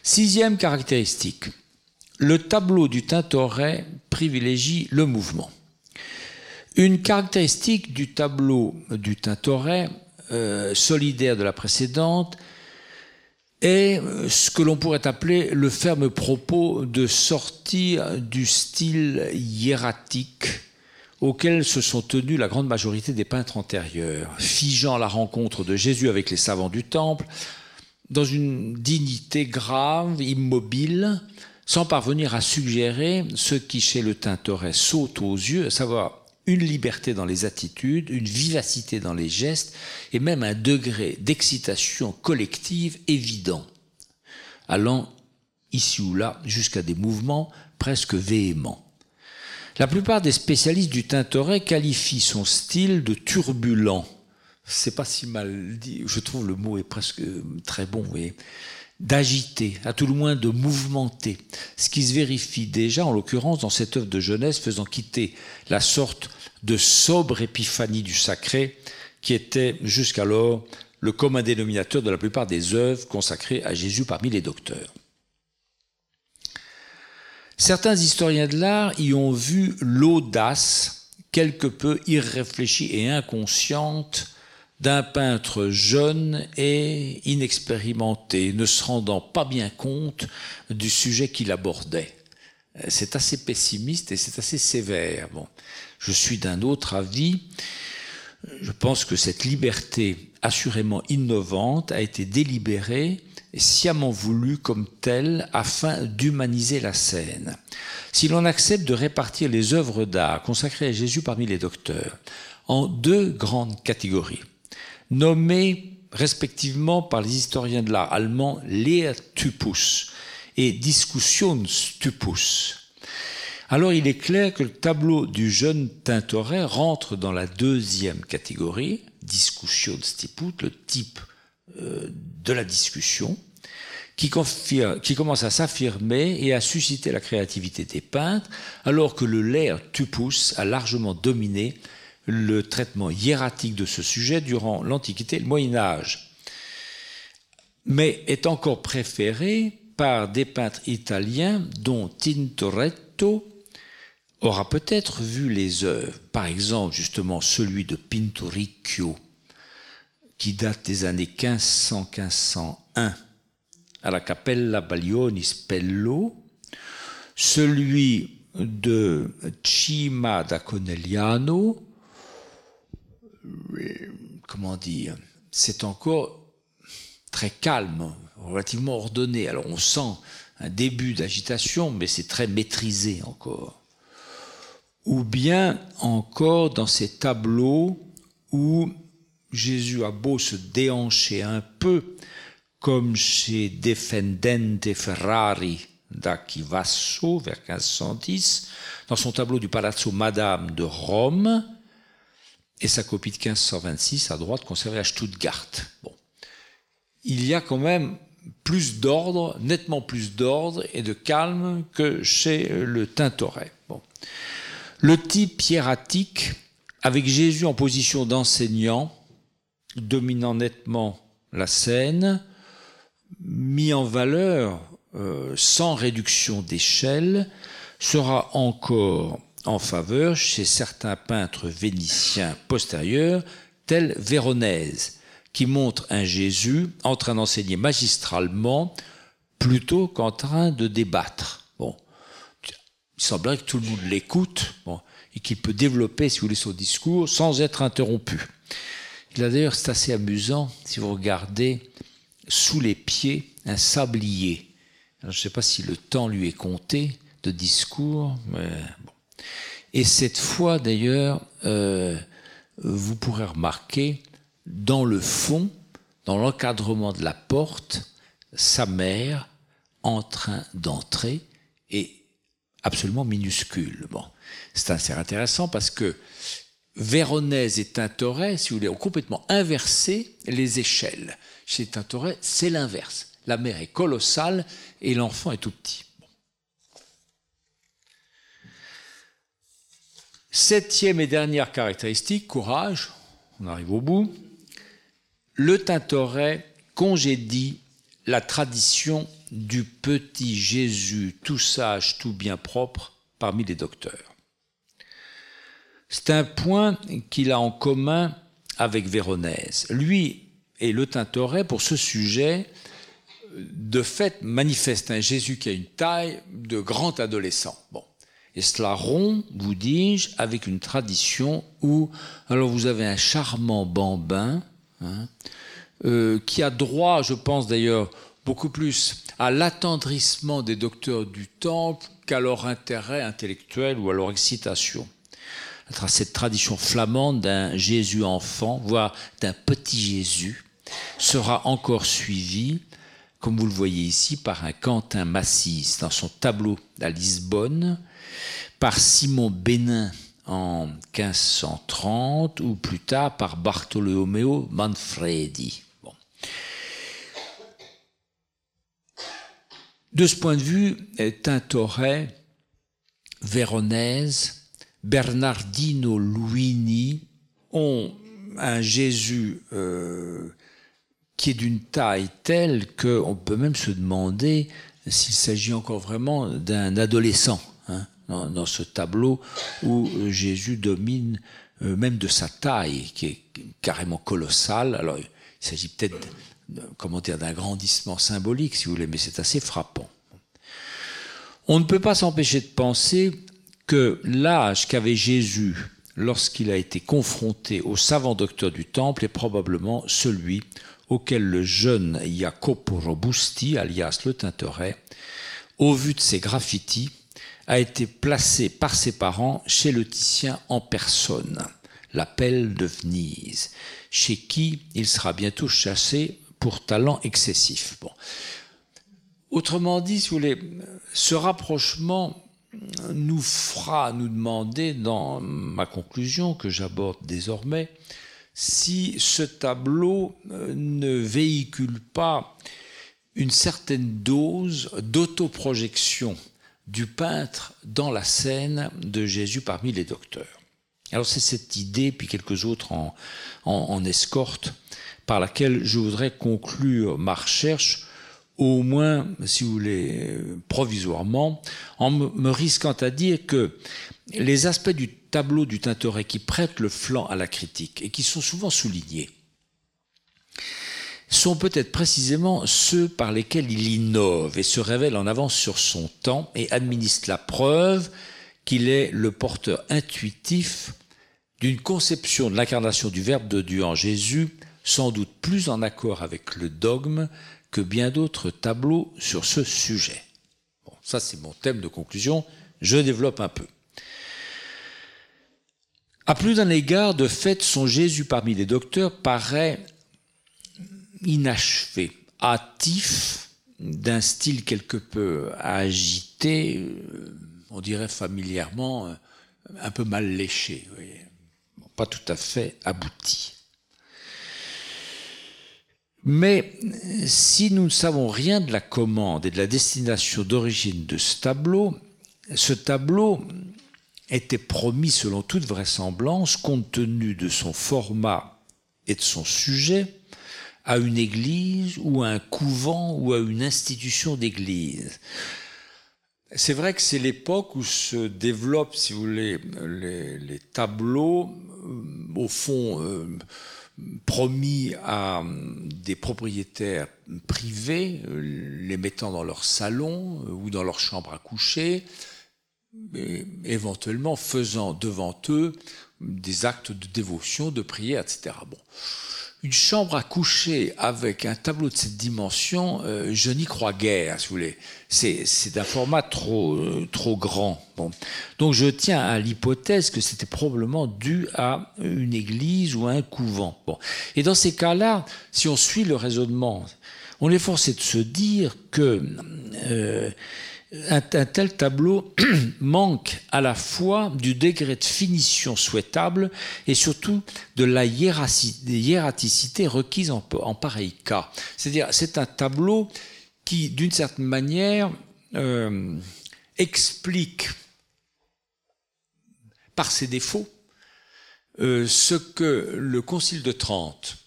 Sixième caractéristique, le tableau du Tintoret privilégie le mouvement. Une caractéristique du tableau du Tintoret euh, solidaire de la précédente est euh, ce que l'on pourrait appeler le ferme propos de sortir du style hiératique auquel se sont tenus la grande majorité des peintres antérieurs, figeant la rencontre de Jésus avec les savants du temple dans une dignité grave, immobile, sans parvenir à suggérer ce qui chez le Tintoret saute aux yeux, à savoir une liberté dans les attitudes, une vivacité dans les gestes et même un degré d'excitation collective évident, allant ici ou là jusqu'à des mouvements presque véhéments. La plupart des spécialistes du Tintoret qualifient son style de turbulent. C'est pas si mal dit, je trouve le mot est presque très bon, vous d'agiter, à tout le moins de mouvementer, ce qui se vérifie déjà en l'occurrence dans cette œuvre de jeunesse faisant quitter la sorte de sobre épiphanie du sacré qui était jusqu'alors le commun dénominateur de la plupart des œuvres consacrées à Jésus parmi les docteurs. Certains historiens de l'art y ont vu l'audace quelque peu irréfléchie et inconsciente d'un peintre jeune et inexpérimenté, ne se rendant pas bien compte du sujet qu'il abordait. C'est assez pessimiste et c'est assez sévère. Bon, je suis d'un autre avis. Je pense que cette liberté assurément innovante a été délibérée et sciemment voulue comme telle afin d'humaniser la scène. Si l'on accepte de répartir les œuvres d'art consacrées à Jésus parmi les docteurs en deux grandes catégories, nommés respectivement par les historiens de l'art allemands Lehrtypus et Diskussionstypus. Alors il est clair que le tableau du jeune Tintoret rentre dans la deuxième catégorie, Diskussionstypus, le type euh, de la discussion, qui, commence à s'affirmer et à susciter la créativité des peintres, alors que le Lehrtypus a largement dominé le traitement hiératique de ce sujet durant l'Antiquité et le Moyen Âge. mais est encore préféré par des peintres italiens dont Tintoretto aura peut-être vu les œuvres, par exemple justement celui de Pinturicchio, qui date des années 1500-1501 à la Cappella Baglioni Spello, celui de Cima da Conegliano, comment dire, c'est encore très calme, relativement ordonné. Alors on sent un début d'agitation, mais c'est très maîtrisé encore. Ou bien encore dans ces tableaux où Jésus a beau se déhancher un peu, comme chez Defendente Ferrari d'Achivasso vers 1510, dans son tableau du Palazzo Madame de Rome, et sa copie de 1526 à droite conservée à Stuttgart. Bon. Il y a quand même plus d'ordre, nettement plus d'ordre et de calme que chez le Tintoret. Bon. Le type hiératique, avec Jésus en position d'enseignant, dominant nettement la scène, mis en valeur euh, sans réduction d'échelle, sera encore en faveur chez certains peintres vénitiens postérieurs, tels Véronèse, qui montre un Jésus en train d'enseigner magistralement plutôt qu'en train de débattre. Bon, il semblerait que tout le monde l'écoute bon, et qu'il peut développer, si vous voulez, son discours sans être interrompu. Il a d'ailleurs, c'est assez amusant, si vous regardez sous les pieds un sablier. je ne sais pas si le temps lui est compté de discours, mais bon. Et cette fois, d'ailleurs, euh, vous pourrez remarquer dans le fond, dans l'encadrement de la porte, sa mère en train d'entrer et absolument minuscule. Bon, c'est assez intéressant parce que Véronèse et Tintoret, si vous voulez, ont complètement inversé les échelles. Chez Tintoret, c'est l'inverse. La mère est colossale et l'enfant est tout petit. Septième et dernière caractéristique, courage, on arrive au bout le Tintoret congédie la tradition du petit Jésus tout sage, tout bien propre parmi les docteurs. C'est un point qu'il a en commun avec Véronèse. Lui et le Tintoret, pour ce sujet, de fait, manifeste un Jésus qui a une taille de grand adolescent. Bon. Et cela rompt, vous dis-je, avec une tradition où, alors vous avez un charmant bambin, Hein, euh, qui a droit, je pense d'ailleurs, beaucoup plus à l'attendrissement des docteurs du temple qu'à leur intérêt intellectuel ou à leur excitation. Cette tradition flamande d'un Jésus enfant, voire d'un petit Jésus, sera encore suivie, comme vous le voyez ici, par un Quentin Massis dans son tableau à Lisbonne, par Simon Bénin en 1530 ou plus tard par Bartolomeo Manfredi. De ce point de vue, Tintoret, Véronèse, Bernardino Luini ont un Jésus euh, qui est d'une taille telle qu'on peut même se demander s'il s'agit encore vraiment d'un adolescent dans, ce tableau où euh, Jésus domine euh, même de sa taille, qui est carrément colossale. Alors, il s'agit peut-être, comment dire, d'un grandissement symbolique, si vous voulez, mais c'est assez frappant. On ne peut pas s'empêcher de penser que l'âge qu'avait Jésus lorsqu'il a été confronté au savant docteur du temple est probablement celui auquel le jeune Jacopo Robusti, alias le Tintoret, au vu de ses graffitis, a été placé par ses parents chez le Titien en personne, l'appel de Venise, chez qui il sera bientôt chassé pour talent excessif. Autrement dit, si vous voulez, ce rapprochement nous fera nous demander, dans ma conclusion que j'aborde désormais, si ce tableau euh, ne véhicule pas une certaine dose d'autoprojection du peintre dans la scène de Jésus parmi les docteurs. Alors c'est cette idée, puis quelques autres en, escorte, par laquelle je voudrais conclure ma recherche, au moins, si vous voulez, provisoirement, en me risquant à dire que les aspects du tableau du Tintoret qui prêtent le flanc à la critique et qui sont souvent soulignés, sont peut-être précisément ceux par lesquels il innove et se révèle en avance sur son temps et administre la preuve qu'il est le porteur intuitif d'une conception de l'incarnation du Verbe de Dieu en Jésus, sans doute plus en accord avec le dogme que bien d'autres tableaux sur ce sujet. Bon, ça c'est mon thème de conclusion, je développe un peu. À plus d'un égard, de fait, son Jésus parmi les docteurs paraît inachevé, hâtif, d'un style quelque peu agité, euh, on dirait familièrement euh, un peu mal léché. Pas tout à fait abouti. Mais si nous ne savons rien de la commande et de la destination d'origine de ce tableau, ce tableau était promis selon toute vraisemblance, compte tenu de son format et de son sujet, à une église ou à un couvent ou à une institution d'église. C'est vrai que c'est l'époque où se développent, si vous voulez, les, tableaux, euh, au fond, euh, promis à des propriétaires privés, euh, les mettant dans leur salon ou dans leur chambre à coucher, éventuellement faisant devant eux des actes de dévotion, de prière, etc. Bon une chambre à coucher avec un tableau de cette dimension, euh, je n'y crois guère, si vous voulez. C'est, un format trop, euh, trop grand. Bon. Donc je tiens à l'hypothèse que c'était probablement dû à une église ou à un couvent. Bon. Et dans ces cas-là, si on suit le raisonnement, on est forcé de se dire que euh, un, tel tableau manque à la fois du degré de finition souhaitable et surtout de la hiératicité requise en, pareil cas. C'est-à-dire, c'est un tableau qui, d'une certaine manière, euh, explique par ses défauts euh, ce que le Concile de Trente,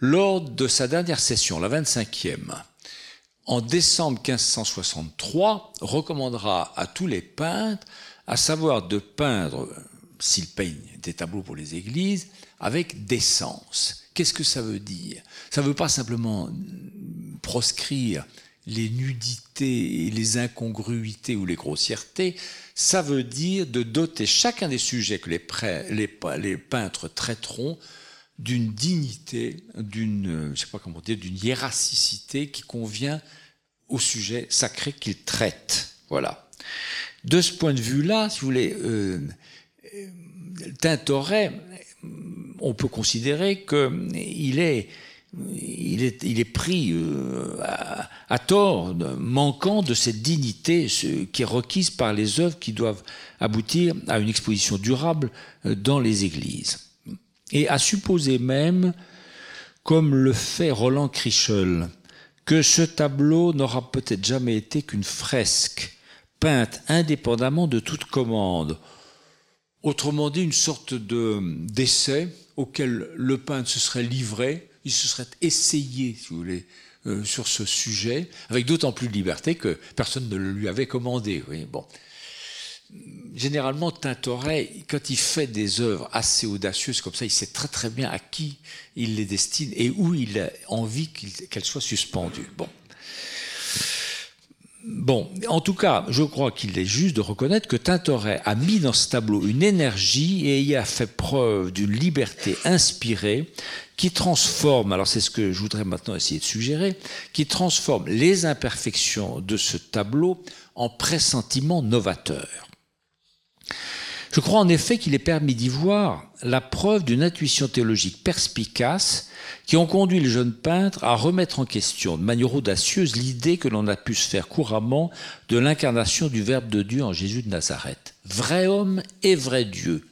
lors de sa dernière session, la 25e, en décembre 1563, recommandera à tous les peintres, à savoir de peindre, s'ils peignent des tableaux pour les églises, avec décence. Qu'est-ce que ça veut dire? Ça ne veut pas simplement proscrire les nudités les incongruités ou les grossièretés, ça veut dire de doter chacun des sujets que les, les peintres traiteront d'une dignité, d'une, je sais pas comment dire, d'une hiérarchicité qui convient au sujet sacré qu'il traite. Voilà. De ce point de vue-là, si vous voulez, euh, Tintoret, on peut considérer qu'il est, il est, il est pris euh, à, tort, manquant de cette dignité qui est requise par les œuvres qui doivent aboutir à une exposition durable euh, dans les églises. Et à supposer même, comme le fait Roland Crichel, que ce tableau n'aura peut-être jamais été qu'une fresque peinte indépendamment de toute commande. Autrement dit, une sorte de d'essai auquel le peintre se serait livré, il se serait essayé, si vous voulez, euh, sur ce sujet, avec d'autant plus de liberté que personne ne le lui avait commandé. Oui, bon généralement, Tintoret, quand il fait des œuvres assez audacieuses comme ça, il sait très très bien à qui il les destine et où il a envie qu'elles soient suspendues. Bon. Bon, en tout cas, je crois qu'il est juste de reconnaître que Tintoret a mis dans ce tableau une énergie et y a fait preuve d'une liberté inspirée qui transforme, alors c'est ce que je voudrais maintenant essayer de suggérer, qui transforme les imperfections de ce tableau en pressentiment novateur. Je crois en effet qu'il est permis d'y voir la preuve d'une intuition théologique perspicace qui ont conduit le jeune peintre à remettre en question de manière audacieuse l'idée que l'on a pu se faire couramment de l'incarnation du Verbe de Dieu en Jésus de Nazareth, vrai homme et vrai Dieu,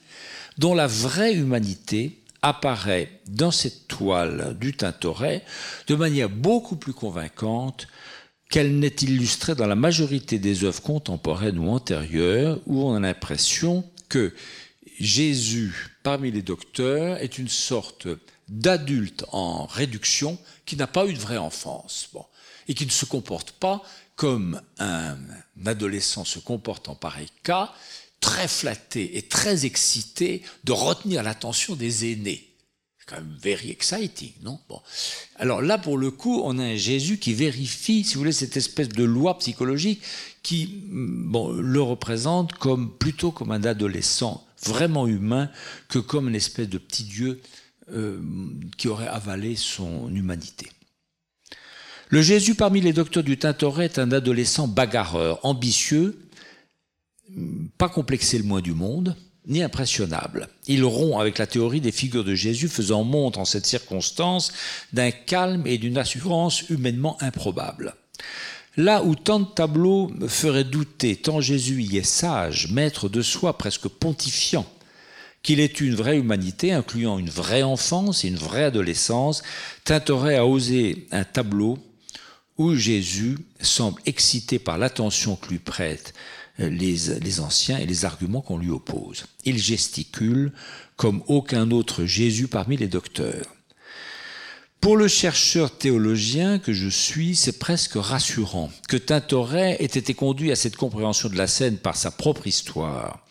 dont la vraie humanité apparaît dans cette toile du Tintoret de manière beaucoup plus convaincante qu'elle n'est illustrée dans la majorité des œuvres contemporaines ou antérieures, où on a l'impression que Jésus, parmi les docteurs, est une sorte d'adulte en réduction qui n'a pas eu de vraie enfance bon, et qui ne se comporte pas comme un adolescent se comporte en pareil cas, très flatté et très excité de retenir l'attention des aînés. C'est quand même very exciting, non? Bon. Alors là, pour le coup, on a un Jésus qui vérifie, si vous voulez, cette espèce de loi psychologique qui bon, le représente comme plutôt comme un adolescent vraiment humain que comme une espèce de petit Dieu euh, qui aurait avalé son humanité. Le Jésus parmi les docteurs du Tintoret est un adolescent bagarreur, ambitieux, pas complexé le moins du monde, ni impressionnable. Il rompt avec la théorie des figures de Jésus, faisant montre en cette circonstance d'un calme et d'une assurance humainement improbable. Là où tant de tableaux feraient douter, tant Jésus y est sage, maître de soi, presque pontifiant, qu'il ait une vraie humanité, incluant une vraie enfance et une vraie adolescence, Tintoret a osé un tableau où Jésus semble excité par l'attention que lui prêtent euh, les anciens et les arguments qu'on lui oppose. Il gesticule comme aucun autre Jésus parmi les docteurs. Pour le chercheur théologien que je suis, c'est presque rassurant que Tintoret ait été conduit à cette compréhension de la scène par sa propre histoire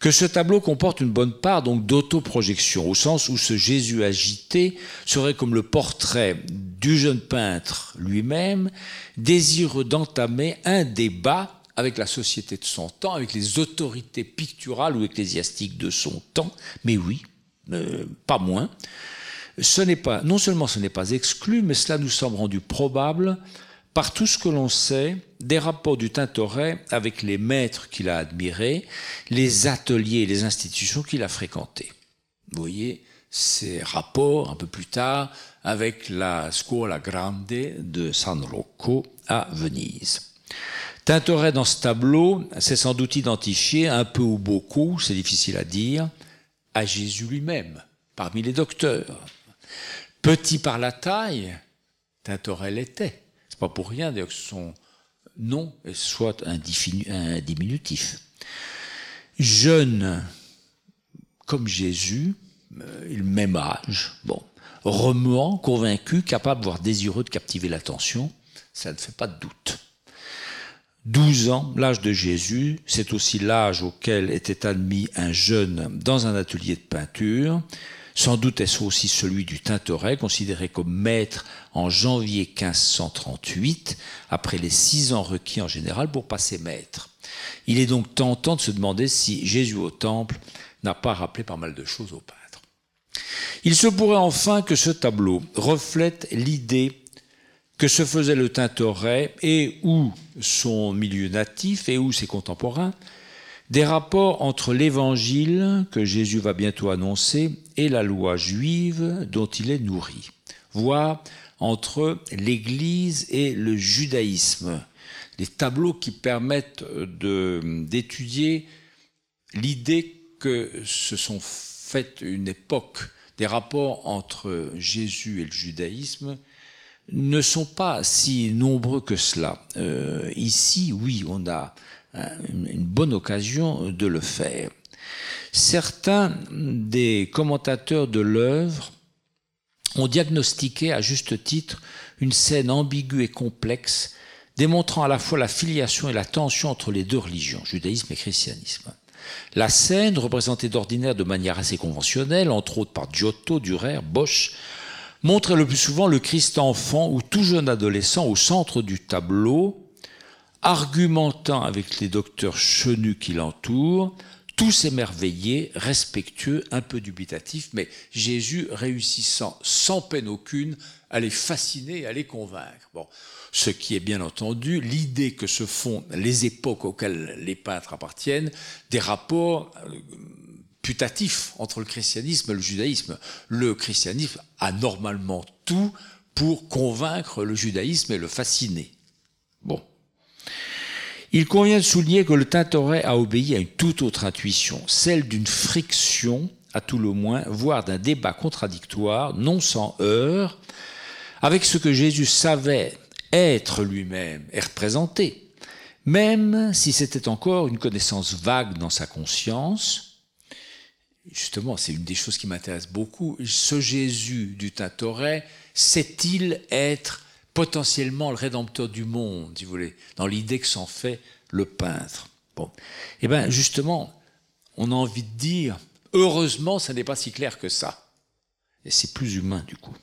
que ce tableau comporte une bonne part donc d'autoprojection, au sens où ce Jésus agité serait comme le portrait du jeune peintre lui-même, désireux d'entamer un débat avec la société de son temps, avec les autorités picturales ou ecclésiastiques de son temps, mais oui, euh, pas moins. Non seulement ce n'est pas exclu, mais cela nous semble rendu probable par tout ce que l'on sait des rapports du Tintoret avec les maîtres qu'il a admirés, les ateliers et les institutions qu'il a fréquentés. Vous voyez ces rapports un peu plus tard avec la Scuola Grande de San Rocco à Venise. Tintoret dans ce tableau s'est sans doute identifié, un peu ou beaucoup, c'est difficile à dire, à Jésus lui-même, parmi les docteurs. Petit par la taille, Tintoret l'était pas pour rien que son nom soit un, diminutif. Jeune comme Jésus, euh, il même âge, bon, remuant, convaincu, capable, voire désireux de captiver l'attention, ça ne fait pas de doute. 12 ans, l'âge de Jésus, c'est aussi l'âge auquel était admis un jeune dans un atelier de peinture. Sans doute est-ce aussi celui du Tintoret, considéré comme maître en janvier 1538, après les six ans requis en général pour passer maître. Il est donc tentant de se demander si Jésus au Temple n'a pas rappelé pas mal de choses au peintre. Il se pourrait enfin que ce tableau reflète l'idée que se faisait le Tintoret et où son milieu natif et où ses contemporains des rapports entre l'évangile que Jésus va bientôt annoncer et la loi juive dont il est nourri, voire entre l'Église et le judaïsme, des tableaux qui permettent d'étudier l'idée que se sont faites une époque. Des rapports entre Jésus et le judaïsme ne sont pas si nombreux que cela. Euh, ici, oui, on a une bonne occasion de le faire. Certains des commentateurs de l'œuvre ont diagnostiqué à juste titre une scène ambiguë et complexe, démontrant à la fois la filiation et la tension entre les deux religions, judaïsme et christianisme. La scène, représentée d'ordinaire de manière assez conventionnelle, entre autres par Giotto, Durer, Bosch, montrait le plus souvent le Christ enfant ou tout jeune adolescent au centre du tableau, argumentant avec les docteurs chenus qui l'entourent, tous émerveillés, respectueux, un peu dubitatifs, mais Jésus réussissant sans peine aucune à les fasciner, à les convaincre. Bon, ce qui est bien entendu l'idée que se font les époques auxquelles les peintres appartiennent, des rapports euh, putatifs entre le christianisme et le judaïsme. Le christianisme a normalement tout pour convaincre le judaïsme et le fasciner. Il convient de souligner que le Tintoret a obéi à une toute autre intuition, celle d'une friction, à tout le moins, voire d'un débat contradictoire, non sans heurts, avec ce que Jésus savait être lui-même et représenter, même si c'était encore une connaissance vague dans sa conscience, justement, c'est une des choses qui m'intéresse beaucoup, ce Jésus du Tintoret sait-il être potentiellement le rédempteur du monde, si vous voulez, dans l'idée que s'en fait le peintre Bon. Eh bien, justement, on a envie de dire, heureusement, ça n'est pas si clair que ça. Et c'est plus humain, du coup.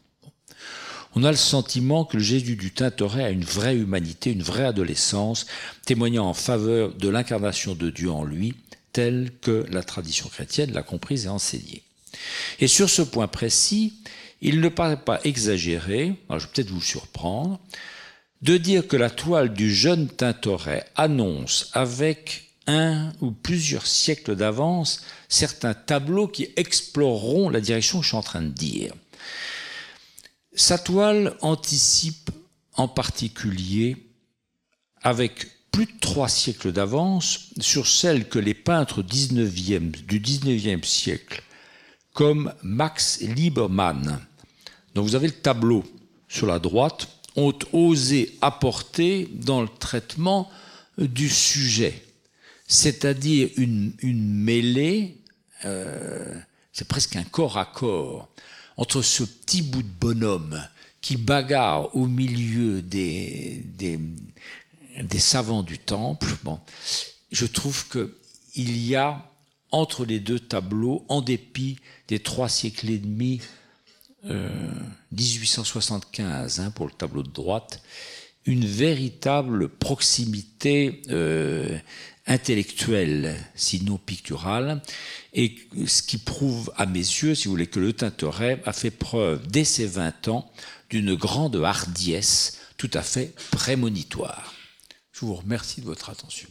On a le sentiment que le Jésus du Tintoret a une vraie humanité, une vraie adolescence, témoignant en faveur de l'incarnation de Dieu en lui, telle que la tradition chrétienne l'a comprise et enseignée. Et sur ce point précis, il ne paraît pas exagéré, je vais peut-être vous surprendre, de dire que la toile du jeune Tintoret annonce avec un ou plusieurs siècles d'avance certains tableaux qui exploreront la direction que je suis en train de dire. Sa toile anticipe en particulier, avec plus de trois siècles d'avance, sur celle que les peintres 19e, du 19e siècle, comme Max Liebermann, dont vous avez le tableau sur la droite, ont osé apporter dans le traitement du sujet, c'est-à-dire une, mêlée, euh, c'est presque un corps à corps, entre ce petit bout de bonhomme qui bagarre au milieu des savants du temple, bon, je trouve qu'il y a entre les deux tableaux, en dépit des trois siècles et demi, 1875 euh, hein, pour le tableau de droite, une véritable proximité euh, intellectuelle, sinon picturale, et ce qui prouve à mes yeux, si vous voulez, que le Tintoret a fait preuve dès ses 20 ans d'une grande hardiesse tout à fait prémonitoire. Je vous remercie de votre attention.